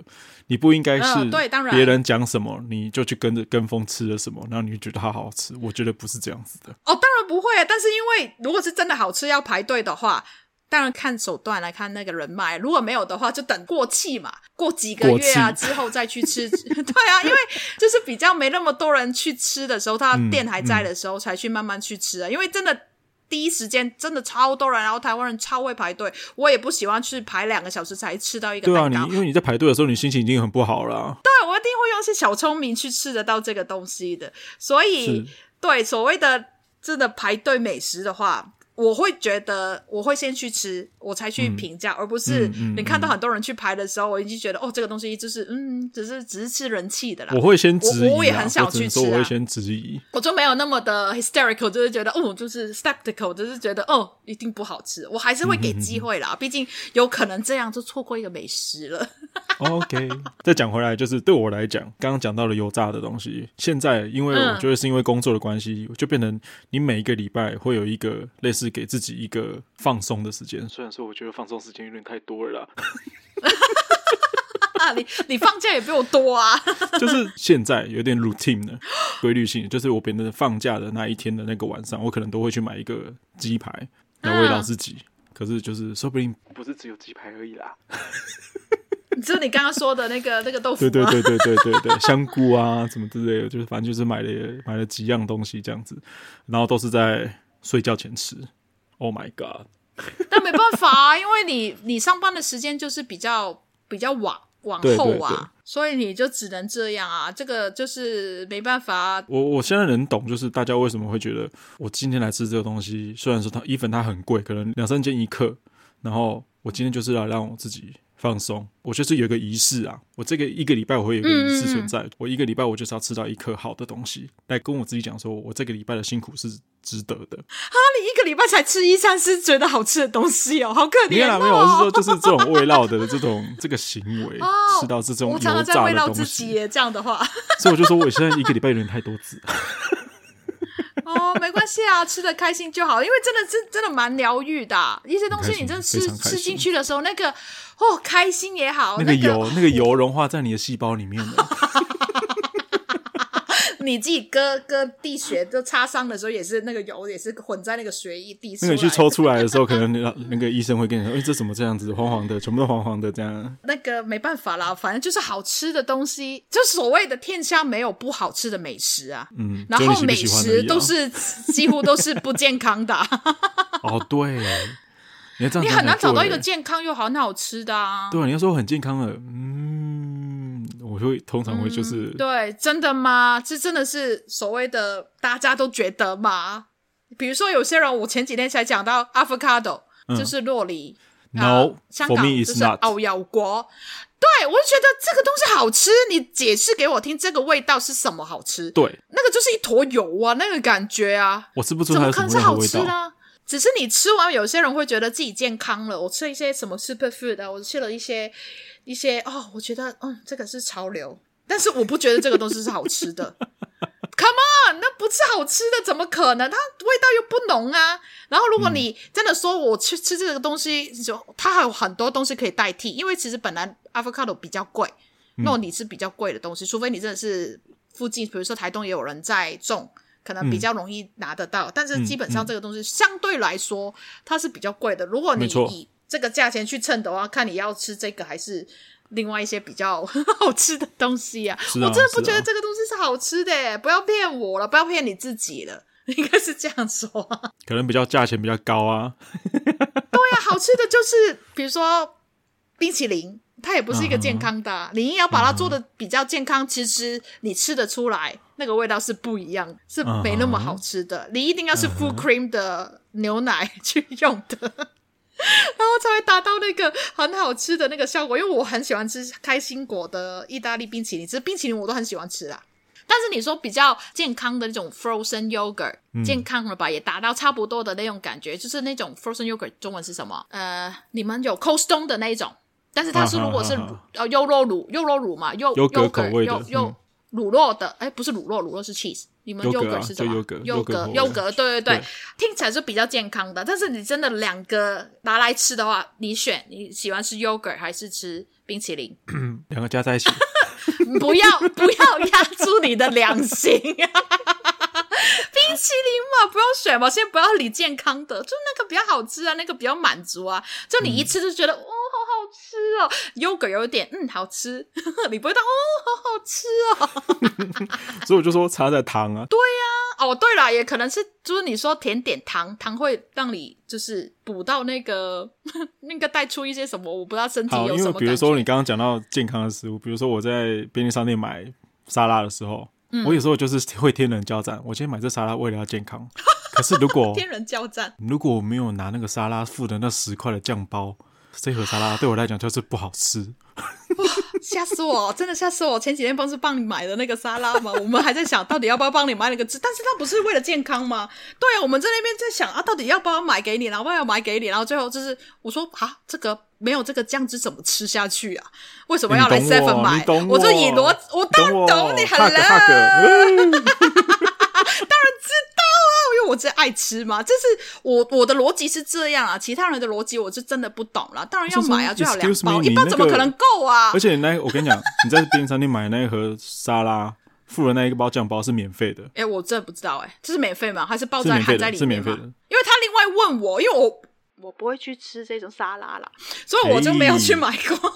你不应该是对，当然别人讲什么你就去跟着跟风吃了什么，然后你就觉得它好好吃。我觉得不是这样子的。哦，当然不会啊，但是因为如果是真的好吃要排队的话。当然看手段来看那个人脉，如果没有的话，就等过气嘛，过几个月啊之后再去吃。*laughs* 对啊，因为就是比较没那么多人去吃的时候，他店还在的时候才去慢慢去吃啊。嗯嗯、因为真的第一时间真的超多人，然后台湾人超会排队，我也不喜欢去排两个小时才吃到一个蛋糕。对啊，你因为你在排队的时候，你心情已经很不好了啊。对，我一定会用一些小聪明去吃得到这个东西的。所以，对所谓的真的排队美食的话。我会觉得我会先去吃，我才去评价，嗯、而不是你看到很多人去排的时候，嗯嗯、我已经觉得哦，这个东西就是嗯，只是只是吃人气的啦。我会先质疑，我也很想去吃，啊，我会先质疑。我就没有那么的 hysterical，就是觉得哦，就是 skeptical，就是觉得哦，一定不好吃。我还是会给机会啦，嗯、毕竟有可能这样就错过一个美食了。*laughs* OK，再讲回来，就是对我来讲，刚刚讲到了油炸的东西，现在因为我觉得是因为工作的关系，嗯、就变成你每一个礼拜会有一个类似给自己一个放松的时间。虽然说我觉得放松时间有点太多了啦，*laughs* 你你放假也比我多啊。*laughs* 就是现在有点 routine 的规律性，就是我变成放假的那一天的那个晚上，我可能都会去买一个鸡排来慰劳自己。嗯、可是就是说不定不是只有鸡排而已啦。*laughs* 就是你刚刚说的那个那个豆腐，对对对对对对对，香菇啊什么之类的，就是反正就是买了买了几样东西这样子，然后都是在睡觉前吃。Oh my god！*laughs* 但没办法啊，因为你你上班的时间就是比较比较晚往后啊，对对对，所以你就只能这样啊。这个就是没办法啊。我我现在能懂，就是大家为什么会觉得我今天来吃这个东西，虽然说它一份它很贵，可能两三件一克，然后我今天就是来让我自己。放松，我就是有一个仪式啊。我这个一个礼拜我会有一个仪式存在。嗯、我一个礼拜我就是要吃到一颗好的东西，来跟我自己讲说，我这个礼拜的辛苦是值得的。啊，你一个礼拜才吃一餐是觉得好吃的东西哦，好可怜哦。没有啦，没有，我是说就是这种味道的这种 *laughs* 这个行为，哦、吃到这种油炸的东西。我常常在慰劳自己耶，这样的话，*laughs* 所以我就说我现在一个礼拜有点太多次。*laughs* 哦，没关系啊，吃的开心就好，因为真的真真的蛮疗愈的。一些东西你真的吃吃进去的时候，那个哦，开心也好，那个油那个、那个油融化在你的细胞里面了。你自己割割地血就擦伤的时候，也是那个油也是混在那个血液地。那个去抽出来的时候，可能那那个医生会跟你说：“哎、欸，这怎么这样子，黄黄的，全部都黄黄的这样。”那个没办法啦，反正就是好吃的东西，就所谓的天下没有不好吃的美食啊。嗯，然后美食都是几乎都是不健康的。*laughs* 哦，对，你你很难找到一个健康又很好吃的啊。对，你要说很健康的，嗯。我会通常会就是、嗯、对，真的吗？这真的是所谓的大家都觉得吗？比如说有些人，我前几天才讲到 avocado，、嗯、就是洛梨。No，、呃、香港就是牛油果。对，我就觉得这个东西好吃，你解释给我听，这个味道是什么好吃？对，那个就是一坨油啊，那个感觉啊，我吃不出来什么，什么好吃呢？只是你吃完，有些人会觉得自己健康了。我吃了一些什么 superfood 啊，我吃了一些。一些哦，我觉得嗯，这个是潮流，但是我不觉得这个东西是好吃的。*laughs* Come on，那不是好吃的，怎么可能？它味道又不浓啊。然后如果你真的说我去吃这个东西，就它还有很多东西可以代替，因为其实本来 avocado 比较贵，那你是比较贵的东西，除非你真的是附近，比如说台东也有人在种，可能比较容易拿得到。但是基本上这个东西相对来说它是比较贵的。如果你以这个价钱去称的话，看你要吃这个还是另外一些比较 *laughs* 好吃的东西啊！啊我真的不觉得这个东西是好吃的，啊、不要骗我了，不要骗你自己了，*laughs* 应该是这样说，啊。可能比较价钱比较高啊。*laughs* 对呀，啊，好吃的就是比如说冰淇淋，它也不是一个健康的，啊，uh huh. 你硬要把它做的比较健康，其实你吃得出来那个味道是不一样，是没那么好吃的。Uh huh. 你一定要是 full cream 的牛奶去用的。然后才会达到那个很好吃的那个效果，因为我很喜欢吃开心果的意大利冰淇淋，其实冰淇淋我都很喜欢吃啦。但是你说比较健康的那种 frozen yogurt，、嗯、健康了吧，也达到差不多的那种感觉，就是那种 frozen yogurt 中文是什么？呃，你们有 Cold Stone 的那一种，但是它是如果是呃优酪乳，优酪乳嘛，优优格口味的，优乳酪的，哎，不是乳酪，乳酪是 cheese。你们优格是什么？优格，优格，优格，对对对，听起来是比较健康的。但是你真的两个拿来吃的话，你选你喜欢吃优格还是吃冰淇淋？*coughs* 两个加在一起，不要不要压住你的良心啊！*laughs* *laughs* 冰淇淋嘛，不用选嘛，先不要理健康的，就那个比较好吃啊，那个比较满足啊，就你一吃就觉得、嗯、哦，好好吃哦。优格有点嗯好吃，*laughs* 你不会当哦，好好吃哦。*laughs* 所以我就说差在糖啊。对呀、啊，哦，对了，也可能是就是你说甜点糖糖会让你就是补到那个那个带出一些什么，我不知道身体有什么。因为比如说你刚刚讲到健康的食物，比如说我在便利商店买沙拉的时候，嗯、我有时候就是会天人交战。我今天买这沙拉为了要健康，可是如果 *laughs* 天人交战，如果我没有拿那个沙拉付的那十块的酱包，这盒沙拉对我来讲就是不好吃。*laughs* 哇！吓死我，真的吓死我！前几天不是帮你买的那个沙拉吗？我们还在想到底要不要帮你买那个汁，但是它不是为了健康吗？对啊，我们在那边在想啊，到底要不要买给你，然后要不要买给你，然后最后就是我说啊，这个没有这个酱汁怎么吃下去啊？为什么要来 seven 买？我，我就以罗，我当然懂你很了。我真爱吃吗。这是我我的逻辑是这样啊，其他人的逻辑我是真的不懂了。当然要买啊，最好两包，一包怎么可能够啊？而且那我跟你讲，你在便利商店买那一盒沙拉，付了那一个包酱包是免费的。哎，我真的不知道哎，这是免费吗？还是包在含在里面？是免费的。因为他另外问我，因为我我不会去吃这种沙拉啦，所以我就没有去买过。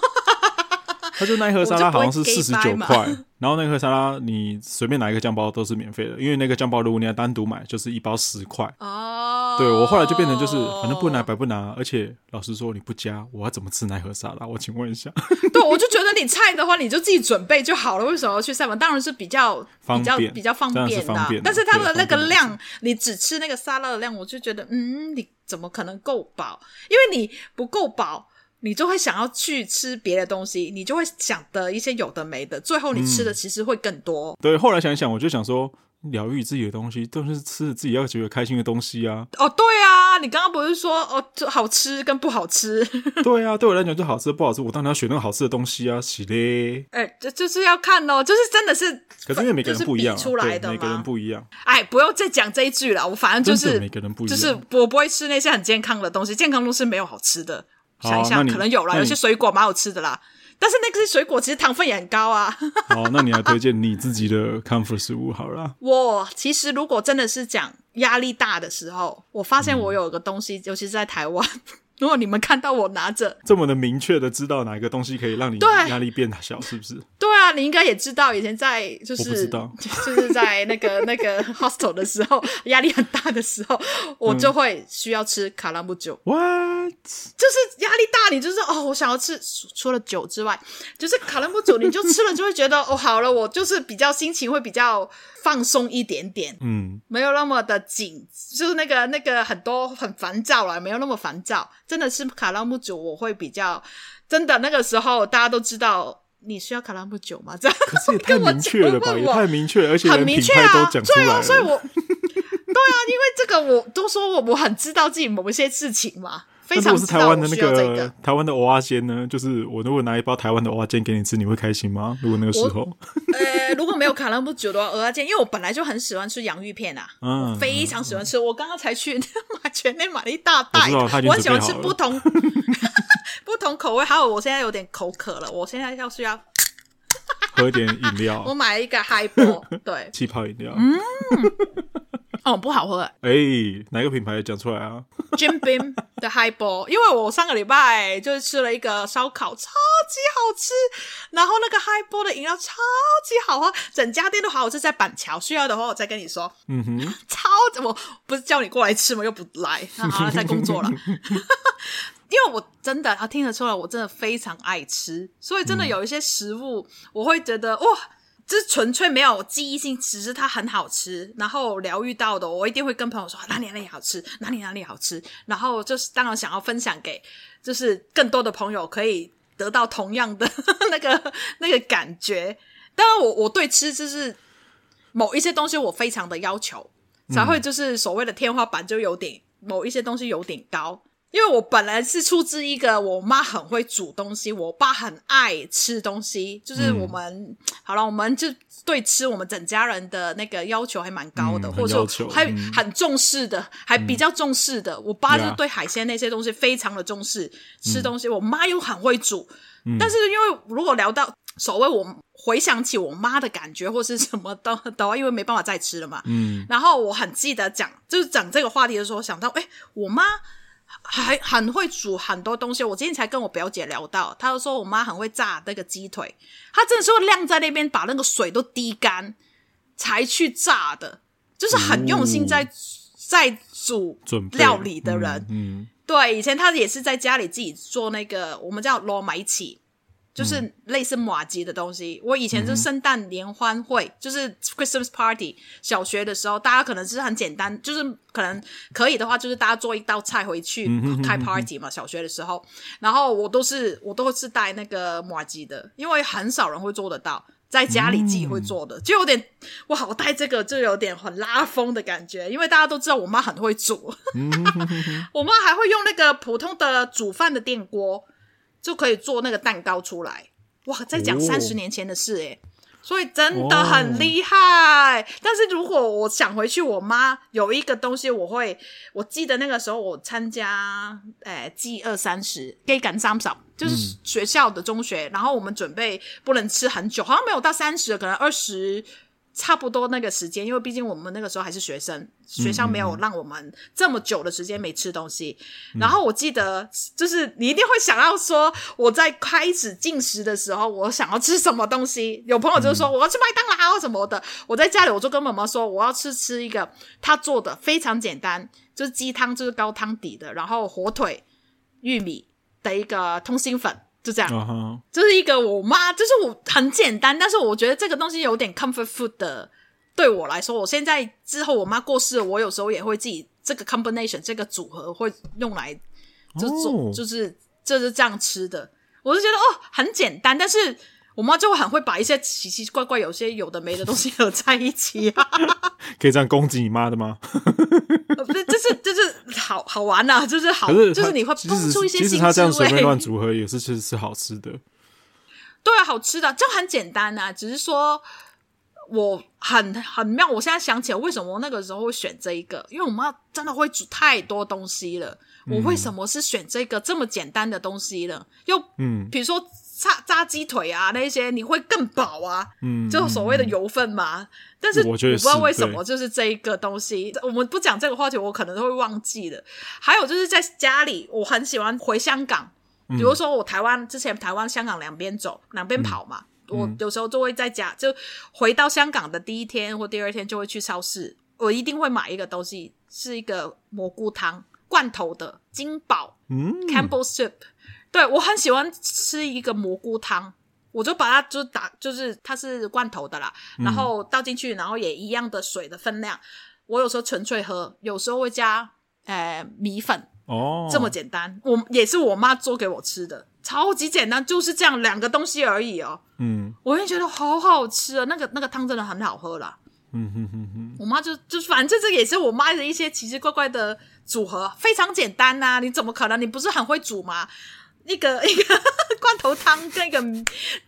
他就那一盒沙拉好像是四十九块。然后那盒沙拉，你随便拿一个酱包都是免费的，因为那个酱包如果你要单独买，就是一包十块。哦，对，我后来就变成就是，反正不拿白不拿，而且老实说你不加，我要怎么吃那盒沙拉？我请问一下。*laughs* 对，我就觉得你菜的话，你就自己准备就好了，为什么要去 seven？当然是比较比较比较方便的，但是它的那个量，你只吃那个沙拉的量，我就觉得，嗯，你怎么可能够饱？因为你不够饱。你就会想要去吃别的东西，你就会想的一些有的没的，最后你吃的其实会更多。嗯、对，后来想一想，我就想说，疗愈自己的东西都是吃自己要觉得开心的东西啊。哦，对啊，你刚刚不是说哦，就好吃跟不好吃？*laughs* 对啊，对我来讲就好吃不好吃，我当然要选那个好吃的东西啊，是嘞。哎、欸，这就是要看哦，就是真的是，可是因为每个人不一样，出来的每个人不一样。哎，不用再讲这一句了，我反正就是每个人不一样，就是我不会吃那些很健康的东西，健康东西没有好吃的。想一下，可能有啦，有些水果蛮好吃的啦，但是那个水果其实糖分也很高啊。好，*laughs* 那你来推荐你自己的 comfort 食物好了。我其实如果真的是讲压力大的时候，我发现我有一个东西，嗯、尤其是在台湾。如果你们看到我拿着这么的明确的知道哪一个东西可以让你压力变小，是不是？对啊，你应该也知道，以前在就是不知道 *laughs* 就是在那个 *laughs* 那个 hostel 的时候，*laughs* 压力很大的时候，我就会需要吃卡拉木酒。What？就是压力大，你就是哦，我想要吃，除了酒之外，就是卡拉木酒，你就吃了就会觉得哦，好了，我就是比较心情会比较放松一点点，嗯，没有那么的紧，就是那个那个很多很烦躁了，没有那么烦躁。真的是卡拉木酒，我会比较真的。那个时候大家都知道你需要卡拉木酒吗？这样可是也太明确了吧，*laughs* 也太明确，而且很明确啊，对啊，所以我对啊，因为这个我都说我我很知道自己某一些事情嘛。非常是台湾的那个，个台湾的蚵仔煎呢，就是我如果拿一包台湾的蚵仔煎给你吃，你会开心吗？如果那个时候，呃，如果没有卡那么久的话，蚵仔煎，因为我本来就很喜欢吃洋芋片啊，嗯，非常喜欢吃。嗯、我刚刚才去 *laughs* 马全内买了一大袋，我，我很喜欢吃不同 *laughs* 不同口味。还有，我现在有点口渴了，我现在要需要喝点饮料。*laughs* 我买了一个 Highball，*laughs* 对，气泡饮料，嗯。哦，不好喝。*laughs* 哎、欸，哪个品牌讲出来啊？Jim Beam 的 Highball，因为我上个礼拜就是吃了一个烧烤，超级好吃。然后那个 Highball 的饮料超级好喝，整家店都好好吃。在板桥，需要的话我再跟你说。嗯哼，超怎么不是叫你过来吃吗？又不来，那好了，在工作了。因为我真的，他听得出来，我真的非常爱吃，所以真的有一些食物，我会觉得哇。这纯粹没有记忆性，只是它很好吃，然后疗愈到的，我一定会跟朋友说哪里哪里好吃，哪里哪里好吃，然后就是当然想要分享给，就是更多的朋友可以得到同样的那个 *laughs* 那个感觉。当然，我我对吃就是某一些东西我非常的要求，才会就是所谓的天花板就有点某一些东西有点高。因为我本来是出自一个我妈很会煮东西，我爸很爱吃东西，就是我们、嗯、好了，我们就对吃我们整家人的那个要求还蛮高的，嗯、或者说还很重视的，嗯、还比较重视的。我爸就对海鲜那些东西非常的重视，嗯、吃东西我妈又很会煮，嗯、但是因为如果聊到所谓我回想起我妈的感觉或是什么的的话，因为没办法再吃了嘛，嗯，然后我很记得讲就是讲这个话题的时候，想到哎，我妈。还很会煮很多东西，我今天才跟我表姐聊到，她就说我妈很会炸那个鸡腿，她真的是会晾在那边，把那个水都滴干才去炸的。就是很用心在、哦、在煮料理的人。嗯，嗯对，以前她也是在家里自己做那个，我们叫罗米糍。就是类似马吉的东西。我以前就圣诞联欢会，嗯、就是 Christmas party。小学的时候，大家可能是很简单，就是可能可以的话，就是大家做一道菜回去开 party 嘛。小学的时候，然后我都是我都是带那个马吉的，因为很少人会做得到，在家里自己会做的，就有点哇，我带这个就有点很拉风的感觉，因为大家都知道我妈很会煮，*laughs* 我妈还会用那个普通的煮饭的电锅。就可以做那个蛋糕出来，哇！在讲三十年前的事诶、哦、所以真的很厉害。哦、但是如果我想回去，我妈有一个东西，我会我记得那个时候我参加诶 G 二三十 G 赶三十，就是学校的中学，嗯、然后我们准备不能吃很久，好像没有到三十，可能二十。差不多那个时间，因为毕竟我们那个时候还是学生，学校没有让我们这么久的时间没吃东西。嗯、然后我记得，就是你一定会想要说，我在开始进食的时候，我想要吃什么东西。有朋友就说我要吃麦当劳什么的。嗯、我在家里我就跟妈妈说，我要吃吃一个他做的非常简单，就是鸡汤，就是高汤底的，然后火腿、玉米的一个通心粉。就这样，uh huh. 就是一个我妈，就是我很简单，但是我觉得这个东西有点 comfort food 的。对我来说，我现在之后我妈过世了，我有时候也会自己这个 combination 这个组合会用来就做，oh. 就是就是这样吃的。我就觉得哦，很简单，但是我妈就会很会把一些奇奇怪怪、有些有的没的东西 *laughs* 合在一起啊。*laughs* 可以这样攻击你妈的吗？*laughs* 不是，就是就是好好玩呐、啊，就是好，是就是你会蹦出一些新滋味。其实他这样随便乱组合也是其实是好吃的。对啊，好吃的，就很简单呐、啊。只是说我很很妙，我现在想起来为什么我那个时候会选这一个，因为我妈真的会煮太多东西了。我为什么是选这个这么简单的东西呢？又嗯，比如说。炸炸鸡腿啊，那些你会更饱啊，嗯，就所谓的油分嘛。嗯、但是我，觉得我不知道为什么，就是这一个东西，对我们不讲这个话题，我可能都会忘记的。还有就是在家里，我很喜欢回香港，比如说我台湾之前台湾香港两边走，两边跑嘛。嗯、我有时候就会在家，就回到香港的第一天或第二天就会去超市，我一定会买一个东西，是一个蘑菇汤，罐头的金宝，嗯，Campbell Soup。对，我很喜欢吃一个蘑菇汤，我就把它就打，就是它是罐头的啦，然后倒进去，然后也一样的水的分量。我有时候纯粹喝，有时候会加呃米粉哦，这么简单。我也是我妈做给我吃的，超级简单，就是这样两个东西而已哦。嗯，我也觉得好好吃啊，那个那个汤真的很好喝啦。嗯哼哼哼，我妈就就反正这也是我妈的一些奇奇怪怪的组合，非常简单呐、啊。你怎么可能？你不是很会煮吗？一个 *laughs* 一个罐头汤，跟一个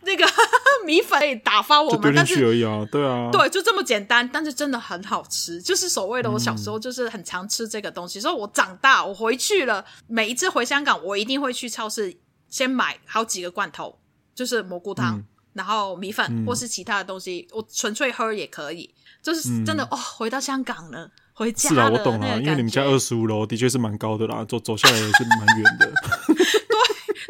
那个 *laughs* 米粉可以打发我们，但是而已啊，对啊，对，就这么简单，但是真的很好吃，就是所谓的我小时候就是很常吃这个东西，嗯、所以我长大我回去了，每一次回香港，我一定会去超市先买好几个罐头，就是蘑菇汤，嗯、然后米粉、嗯、或是其他的东西，我纯粹喝也可以，就是真的、嗯、哦，回到香港了，回家了，是啊，我懂啊，因为你们家二十五楼的确是蛮高的啦，走走下来也是蛮远的。*laughs*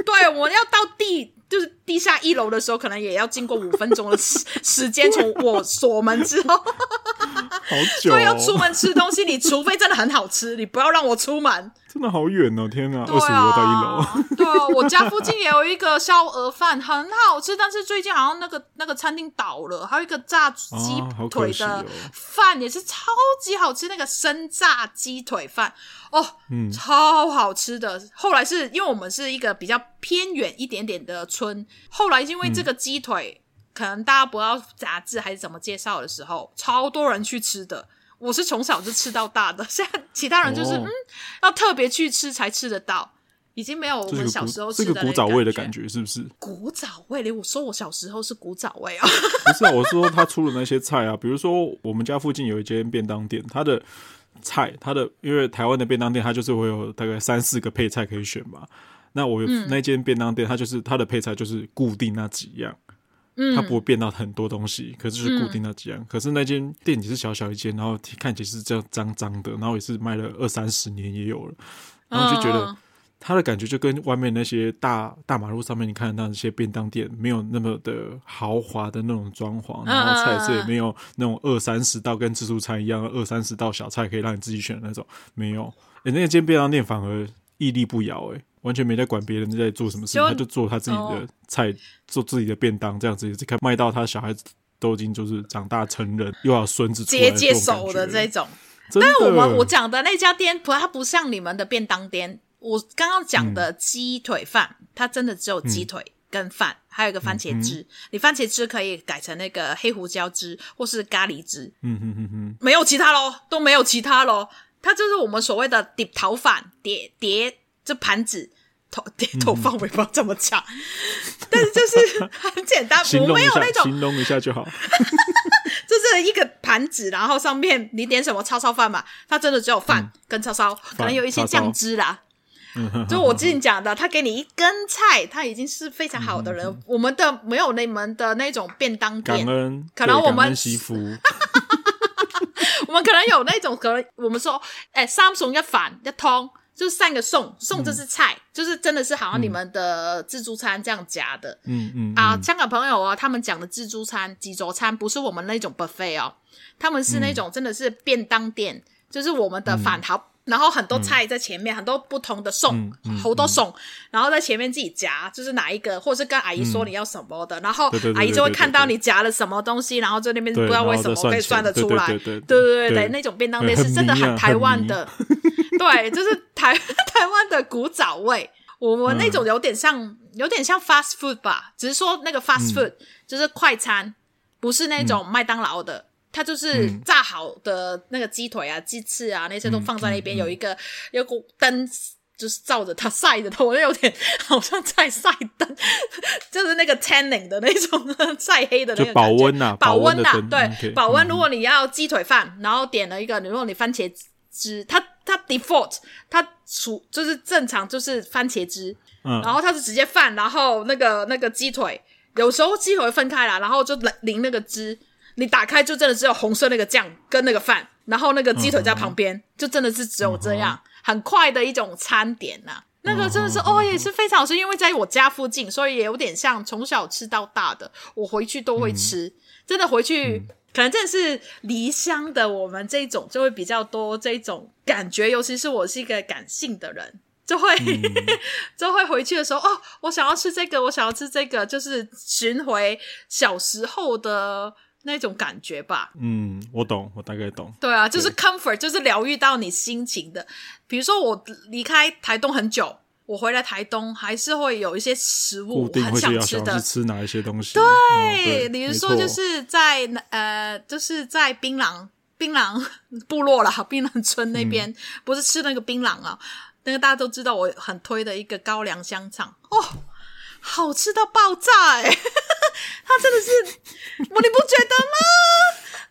对，我要到地就是地下一楼的时候，可能也要经过五分钟的时时间。从我锁门之后，好久、哦。所以要出门吃东西，你除非真的很好吃，你不要让我出门。真的好远哦！天哪，二十五楼到一楼。对啊，我家附近也有一个烧鹅饭，很好吃，但是最近好像那个那个餐厅倒了。还有一个炸鸡腿的饭也是超级好吃，那个生炸鸡腿饭。哦，嗯，超好吃的。后来是因为我们是一个比较偏远一点点的村，后来因为这个鸡腿，嗯、可能大家不知道杂志还是怎么介绍的时候，超多人去吃的。我是从小就吃到大的，*laughs* 现在其他人就是、哦、嗯，要特别去吃才吃得到，已经没有我们小时候吃的这个古早味的感觉，是不是？古早味连，我说我小时候是古早味啊，*laughs* 不是啊，我说他出了那些菜啊，*laughs* 比如说我们家附近有一间便当店，它的。菜，它的因为台湾的便当店，它就是会有大概三四个配菜可以选嘛。那我有那间便当店，它就是它的配菜就是固定那几样，嗯，它不会变到很多东西，可是就是固定那几样。嗯、可是那间店也是小小一间，然后看起来是这样脏脏的，然后也是卖了二三十年也有了，然后就觉得它的感觉就跟外面那些大大马路上面你看到那些便当店没有那么的豪华的那种装潢，然后菜色也没有那种二三十道跟自助餐一样二三十道小菜可以让你自己选的那种，没有。哎、欸，那间便当店反而屹立不摇，哎，完全没在管别人在做什么事情，他就做他自己的菜，做自己的便当，这样子，看卖到他小孩子都已经就是长大成人，又要孙子接接手的这种。但是我们我讲的那家店，不，它不像你们的便当店。我刚刚讲的鸡腿饭，嗯、它真的只有鸡腿跟饭，嗯、还有一个番茄汁。嗯、你番茄汁可以改成那个黑胡椒汁或是咖喱汁。嗯哼哼哼，没有其他喽，都没有其他喽。它就是我们所谓的碟头饭，碟碟这盘子头碟头饭，我也不知道怎么长，嗯、但是就是很简单，我没有那种形容一下就好。*laughs* 就是一个盘子，然后上面你点什么叉烧饭嘛，它真的只有饭跟叉烧，嗯、可能有一些酱汁啦。就我之前讲的，他给你一根菜，他已经是非常好的人。嗯、我们的没有你们的那种便当店，恩可能我们媳妇，*laughs* 我们可能有那种，可能我们说，哎，三餸一饭一汤，就是三个送送就是菜，嗯、就是真的是好像你们的自助餐这样夹的。嗯嗯啊，香港朋友哦，他们讲的自助餐、几桌餐不是我们那种 buffet 哦，他们是那种真的是便当店，嗯、就是我们的饭盒。嗯然后很多菜在前面，嗯、很多不同的送，好多餸，然后在前面自己夹，就是哪一个，或者是跟阿姨说你要什么的，嗯、然后阿姨就会看到你夹了什么东西，然后在那边不知道为什么可以算得出来，对对对对，那种便当店是真的很台湾的，*laughs* 对，就是台台湾的古早味，我们那种有点像，嗯、有点像 fast food 吧，只是说那个 fast food、嗯、就是快餐，不是那种麦当劳的。它就是炸好的那个鸡腿啊、鸡翅啊，那些都放在那边，有一个有股灯，就是照着它晒着的，头有点 *laughs* 好像在晒灯，*laughs* 就是那个 tanning 的那种晒黑的那个保温呐，保温呐，对，保温。如果你要鸡腿饭，然后点了一个，如果你番茄汁，它它 default 它出就是正常就是番茄汁，嗯，然后它是直接饭，然后那个那个鸡腿，有时候鸡腿会分开了，然后就淋那个汁。你打开就真的只有红色那个酱跟那个饭，然后那个鸡腿在旁边，uh. 就真的是只有这样，uh. 很快的一种餐点呐、啊。那个真的是、uh. 哦，也是非常好吃，因为在我家附近，所以也有点像从小吃到大的，我回去都会吃。Uh. 真的回去，uh. 可能真的是离乡的我们这种就会比较多这种感觉，尤其是我是一个感性的人，就会、uh. *laughs* 就会回去的时候，哦，我想要吃这个，我想要吃这个，就是寻回小时候的。那种感觉吧，嗯，我懂，我大概懂。对啊，就是 comfort，就是疗愈到你心情的。比如说我离开台东很久，我回来台东还是会有一些食物我很想吃的。吃哪一些东西？对，比如说就是在呃，就是在槟榔槟榔部落啦，槟榔村那边，嗯、不是吃那个槟榔啊，那个大家都知道我很推的一个高粱香肠哦。好吃到爆炸哎、*laughs* 它真的是，我你不觉得吗？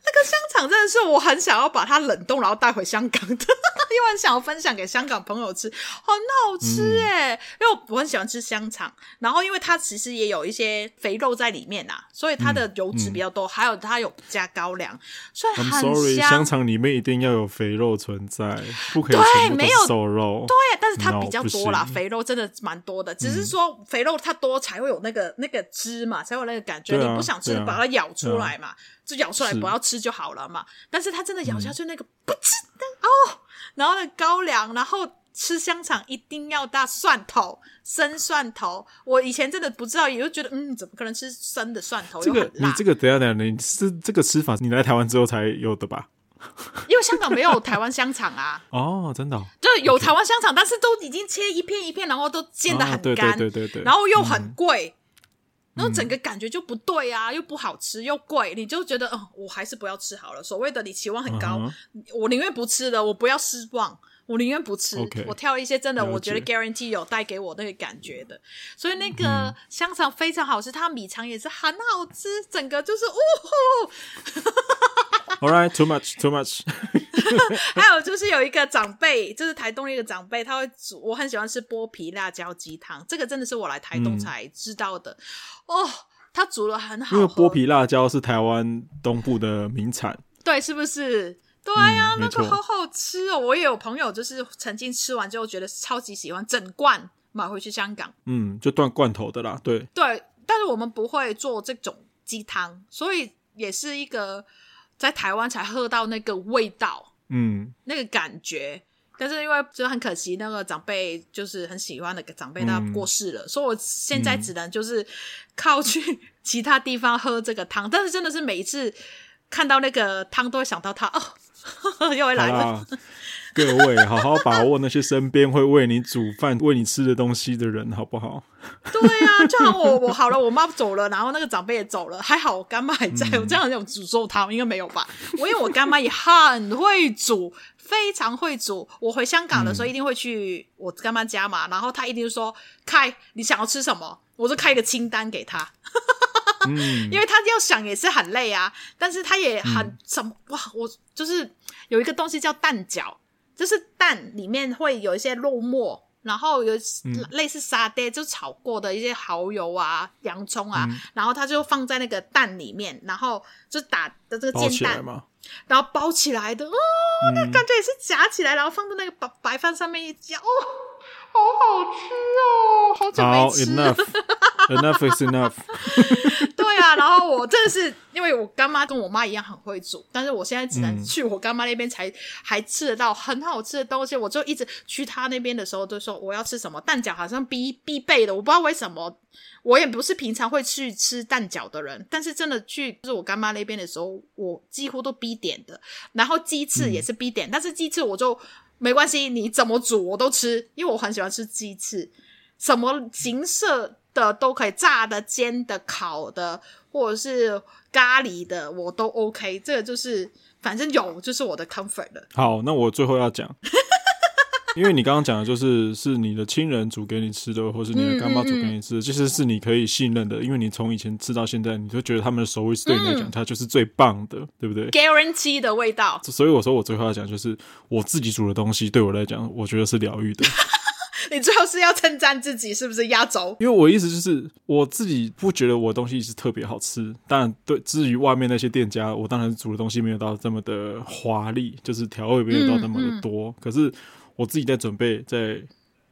那个香肠真的是我很想要把它冷冻，然后带回香港的，*laughs* 因为很想要分享给香港朋友吃，很好吃哎、欸！嗯、因为我很喜欢吃香肠，然后因为它其实也有一些肥肉在里面呐，所以它的油脂比较多，嗯嗯、还有它有加高粱，所以很香。Sorry, 香肠里面一定要有肥肉存在，不可以全部都是瘦肉。对，但是它比较多啦肥肉真的蛮多的，只是说肥肉它多才会有那个那个汁嘛，才有那个感觉。啊、你不想吃，啊、把它咬出来嘛。就咬出来不要吃就好了嘛，是但是他真的咬下去那个不吃的哦，然后那高粱，然后吃香肠一定要大蒜头，生蒜头。我以前真的不知道，也就觉得嗯，怎么可能吃生的蒜头？这个你这个等下等下，你是这个吃法，你来台湾之后才有的吧？因为香港没有台湾香肠啊。*laughs* 哦，真的、哦，就有台湾香肠.但是都已经切一片一片，然后都煎的很干，对对对对对，然后又很贵。嗯然后整个感觉就不对啊，又不好吃又贵，你就觉得，哦，我还是不要吃好了。所谓的你期望很高，uh huh. 我宁愿不吃的，我不要失望，我宁愿不吃。Okay. 我挑一些真的，我觉得 guarantee 有带给我那个感觉的。所以那个香肠非常好吃，它米肠也是很好吃，整个就是，呜呼。*laughs* All right, too much, too much. *laughs* 还有就是有一个长辈，就是台东的一个长辈，他会煮。我很喜欢吃剥皮辣椒鸡汤，这个真的是我来台东才知道的。嗯、哦，他煮了很好。因为剥皮辣椒是台湾东部的名产，对，是不是？对呀、啊，嗯、那个好好吃哦！我也有朋友就是曾经吃完之后觉得超级喜欢，整罐买回去香港。嗯，就断罐头的啦，对对。但是我们不会做这种鸡汤，所以也是一个在台湾才喝到那个味道，嗯，那个感觉。但是因为就很可惜，那个长辈就是很喜欢的长辈他过世了，嗯、所以我现在只能就是靠去其他地方喝这个汤。嗯、但是真的是每一次看到那个汤，都会想到他哦，呵 *laughs* 呵又会来了。各位，好好把握那些身边会为你煮饭、喂你吃的东西的人，好不好？对呀、啊，就好我我好了，我妈走了，然后那个长辈也走了，还好我干妈还在。嗯、我这样有诅咒他，应该没有吧？我因为我干妈也很会煮，非常会煮。我回香港的时候一定会去我干妈家嘛，然后她一定说：“开，你想要吃什么？”我就开一个清单给她。嗯，*laughs* 因为她要想也是很累啊，但是她也很、嗯、什么哇，我就是有一个东西叫蛋饺。就是蛋里面会有一些肉末，然后有类似沙爹，就炒过的一些蚝油啊、洋葱啊，嗯、然后它就放在那个蛋里面，然后就打的这个煎蛋，然后包起来的哦，嗯、那感觉也是夹起来，然后放在那个白白饭上面一夹，哦，好好吃哦，好久没吃了。Enough *laughs* is enough。*laughs* 对啊，然后我真的是因为我干妈跟我妈一样很会煮，但是我现在只能去我干妈那边才、嗯、还吃得到很好吃的东西。我就一直去她那边的时候就说我要吃什么蛋饺，好像必必备的。我不知道为什么，我也不是平常会去吃蛋饺的人，但是真的去就是我干妈那边的时候，我几乎都必点的。然后鸡翅也是必点，嗯、但是鸡翅我就没关系，你怎么煮我都吃，因为我很喜欢吃鸡翅，什么形式的都可以，炸的、煎的、烤的，或者是咖喱的，我都 OK。这个就是反正有，就是我的 comfort 了。好，那我最后要讲，因为你刚刚讲的就是是你的亲人煮给你吃的，或是你的干妈煮给你吃的，其实、是你可以信任的，因为你从以前吃到现在，你就觉得他们的手艺是对你来讲，嗯、它就是最棒的，对不对？Guarantee 的味道。所以我说，我最后要讲就是我自己煮的东西，对我来讲，我觉得是疗愈的。*laughs* 你最后是要称赞自己是不是压轴？因为我意思就是我自己不觉得我的东西是特别好吃，但对，至于外面那些店家，我当然煮的东西没有到这么的华丽，就是调味没有到那么的多。嗯嗯、可是我自己在准备，在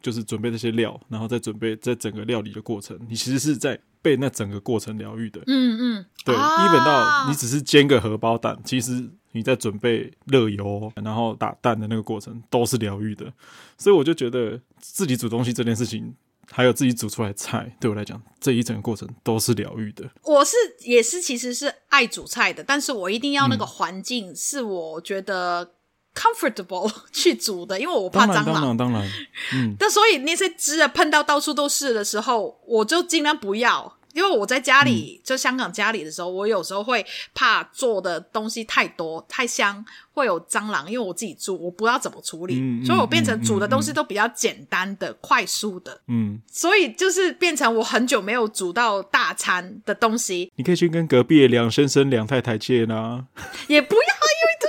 就是准备那些料，然后再准备在整个料理的过程，你其实是在被那整个过程疗愈的。嗯嗯，对，啊、一本到你只是煎个荷包蛋，其实。你在准备热油，然后打蛋的那个过程都是疗愈的，所以我就觉得自己煮东西这件事情，还有自己煮出来的菜，对我来讲这一整个过程都是疗愈的。我是也是其实是爱煮菜的，但是我一定要那个环境是我觉得 comfortable *laughs* 去煮的，因为我怕蟑螂。当然当然，嗯。*laughs* 但所以那些汁啊喷到到处都是的时候，我就尽量不要。因为我在家里，嗯、就香港家里的时候，我有时候会怕做的东西太多太香，会有蟑螂。因为我自己住，我不知道怎么处理，嗯、所以我变成煮的东西都比较简单的、嗯、快速的。嗯，所以就是变成我很久没有煮到大餐的东西。你可以去跟隔壁的梁先生、梁太太借呢。*laughs* 也不要，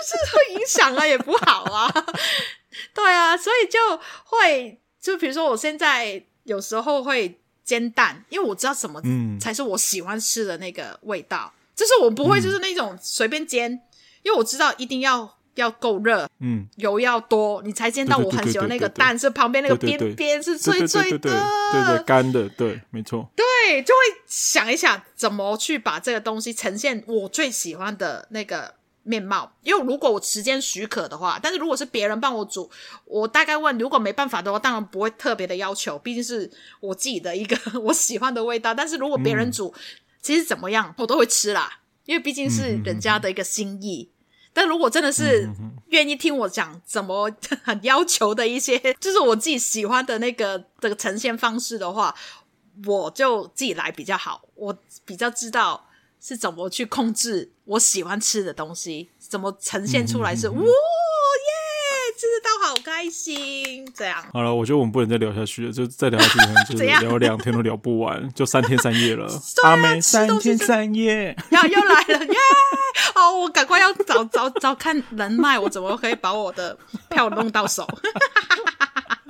是会影响啊，也不好啊。*laughs* 对啊，所以就会就比如说，我现在有时候会。煎蛋，因为我知道什么才是我喜欢吃的那个味道，嗯、就是我不会就是那种随便煎，嗯、因为我知道一定要要够热，嗯，油要多，你才煎到我很喜欢那个蛋，是旁边那个边边是脆脆的，对对干的，对，没错，对，就会想一想怎么去把这个东西呈现我最喜欢的那个。面貌，因为如果我时间许可的话，但是如果是别人帮我煮，我大概问，如果没办法的话，当然不会特别的要求，毕竟是我自己的一个 *laughs* 我喜欢的味道。但是如果别人煮，其实怎么样我都会吃啦，因为毕竟是人家的一个心意。但如果真的是愿意听我讲怎么 *laughs* 要求的一些，就是我自己喜欢的那个这个呈现方式的话，我就自己来比较好，我比较知道。是怎么去控制我喜欢吃的东西？怎么呈现出来是？哇耶，吃得到好开心！这样好了，我觉得我们不能再聊下去了，就再聊下去可能就是 *laughs* 聊两天都聊不完，*laughs* 就三天三夜了。*laughs* 阿妹三天三夜，要又来了耶！哦，我赶快要找找找看人脉，我怎么可以把我的票弄到手？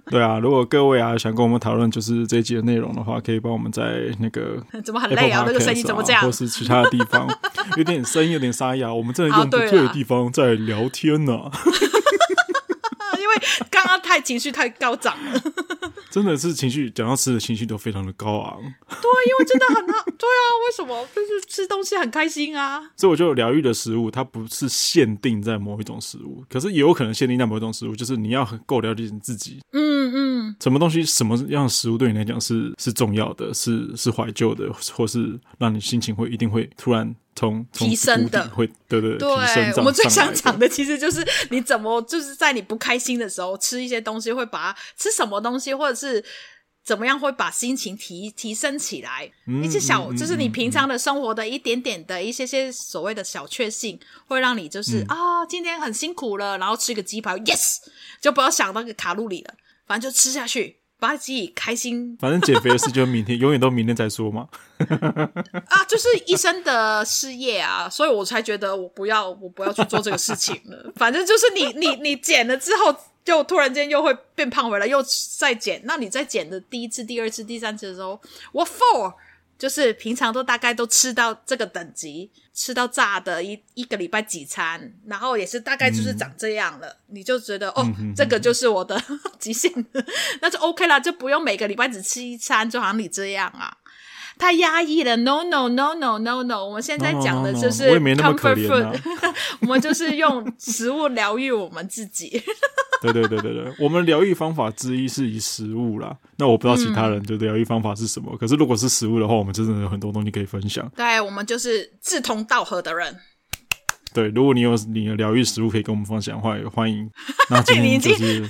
*laughs* 对啊，如果各位啊想跟我们讨论就是这一集的内容的话，可以帮我们在那个 *laughs* 怎么很累啊？那个声音怎么这样？或是其他的地方 *laughs* 有点声音有点沙哑，我们真的用不对的地方在聊天呢、啊。因为刚刚太情绪太高涨了。*laughs* 真的是情绪，讲到吃的情绪都非常的高昂。对，因为真的很好。对啊，为什么？就是吃东西很开心啊。所以我觉得疗愈的食物，它不是限定在某一种食物，可是也有可能限定在某一种食物，就是你要很够了解你自己。嗯嗯。什么东西、什么样的食物对你来讲是是重要的，是是怀旧的，或是让你心情会一定会突然。从提升的会，对对对，我们最想讲的其实就是你怎么就是在你不开心的时候吃一些东西，会把它吃什么东西，或者是怎么样会把心情提提升起来。一些小，就是你平常的生活的一点点的一些些所谓的小确幸，会让你就是啊、哦，今天很辛苦了，然后吃个鸡排，yes，就不要想那个卡路里了，反正就吃下去。把自己开心，反正减肥的事就明天，*laughs* 永远都明天再说嘛。*laughs* 啊，就是一生的事业啊，所以我才觉得我不要，我不要去做这个事情了。反正就是你，你，你减了之后，就突然间又会变胖回来，又再减。那你在减的第一次、第二次、第三次的时候，我 for。就是平常都大概都吃到这个等级，吃到炸的一一个礼拜几餐，然后也是大概就是长这样了，嗯、你就觉得哦，这个就是我的 *laughs* 极限，那就 OK 了，就不用每个礼拜只吃一餐，就好像你这样啊，太压抑了。No no no no no no，我们现在讲的就是 comfort food，*laughs* 我们就是用食物疗愈我们自己。对对对对对，我们疗愈方法之一是以食物啦。那我不知道其他人的疗愈方法是什么，嗯、可是如果是食物的话，我们真的有很多东西可以分享。对，我们就是志同道合的人。对，如果你有你的疗愈食物可以跟我们分享的话，也欢迎。那今天 *laughs* 就是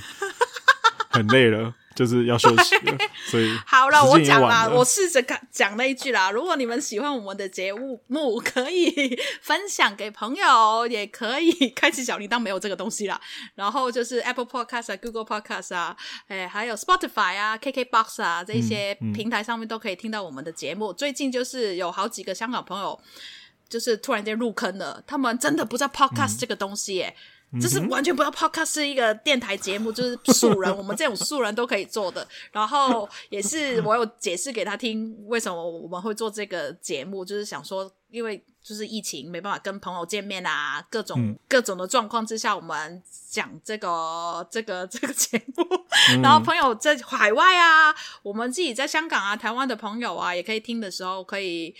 很累了。就是要休息了，*laughs* 所以好了，我讲啦，我试着讲讲那一句啦。如果你们喜欢我们的节目，可以分享给朋友，也可以开启小铃铛，没有这个东西啦。然后就是 Apple Podcast 啊、Google Podcast 啊，哎，还有 Spotify 啊、KKBox 啊这些平台上面都可以听到我们的节目。嗯嗯、最近就是有好几个香港朋友，就是突然间入坑了，他们真的不知道 Podcast 这个东西耶。嗯就是完全不知道 Podcast 是一个电台节目，就是素人，我们这种素人都可以做的。*laughs* 然后也是我有解释给他听，为什么我们会做这个节目，就是想说，因为就是疫情没办法跟朋友见面啊，各种、嗯、各种的状况之下，我们讲这个这个这个节目。嗯、然后朋友在海外啊，我们自己在香港啊、台湾的朋友啊，也可以听的时候可以。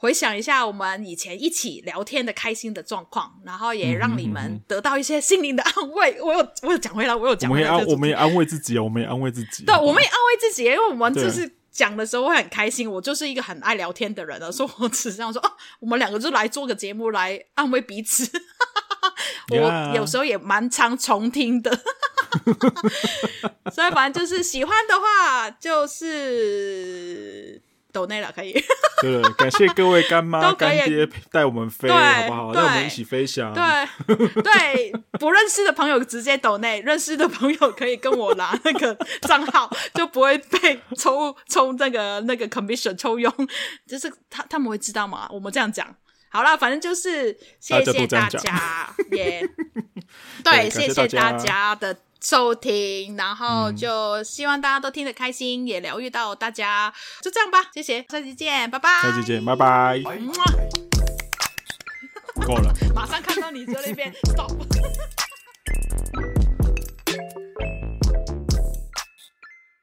回想一下我们以前一起聊天的开心的状况，然后也让你们得到一些心灵的安慰。我有我有讲回来，我有讲回来。我们也安慰自己啊，我们也安慰自己。对，我们也安慰自己，因为我们就是讲的时候会很开心。我就是一个很爱聊天的人了，所以我只是这样说哦，我们两个就来做个节目来安慰彼此。*laughs* 我有时候也蛮常重听的，*laughs* 所以反正就是喜欢的话就是。抖内了可以，对，感谢各位干妈 *laughs* 干爹带我们飞，好不好？让我们一起飞翔。对对，*laughs* 不认识的朋友直接抖内，认识的朋友可以跟我拿那个账号，*laughs* 就不会被抽抽那个那个 commission 抽佣。就是他他们会知道吗？我们这样讲好了，反正就是谢谢大家，耶，对，谢谢大家的。收听，然后就希望大家都听得开心，也疗愈到大家，就这样吧，谢谢，下期见，拜拜，下期见，拜拜，*laughs* 够了，马上看到你在那边 stop。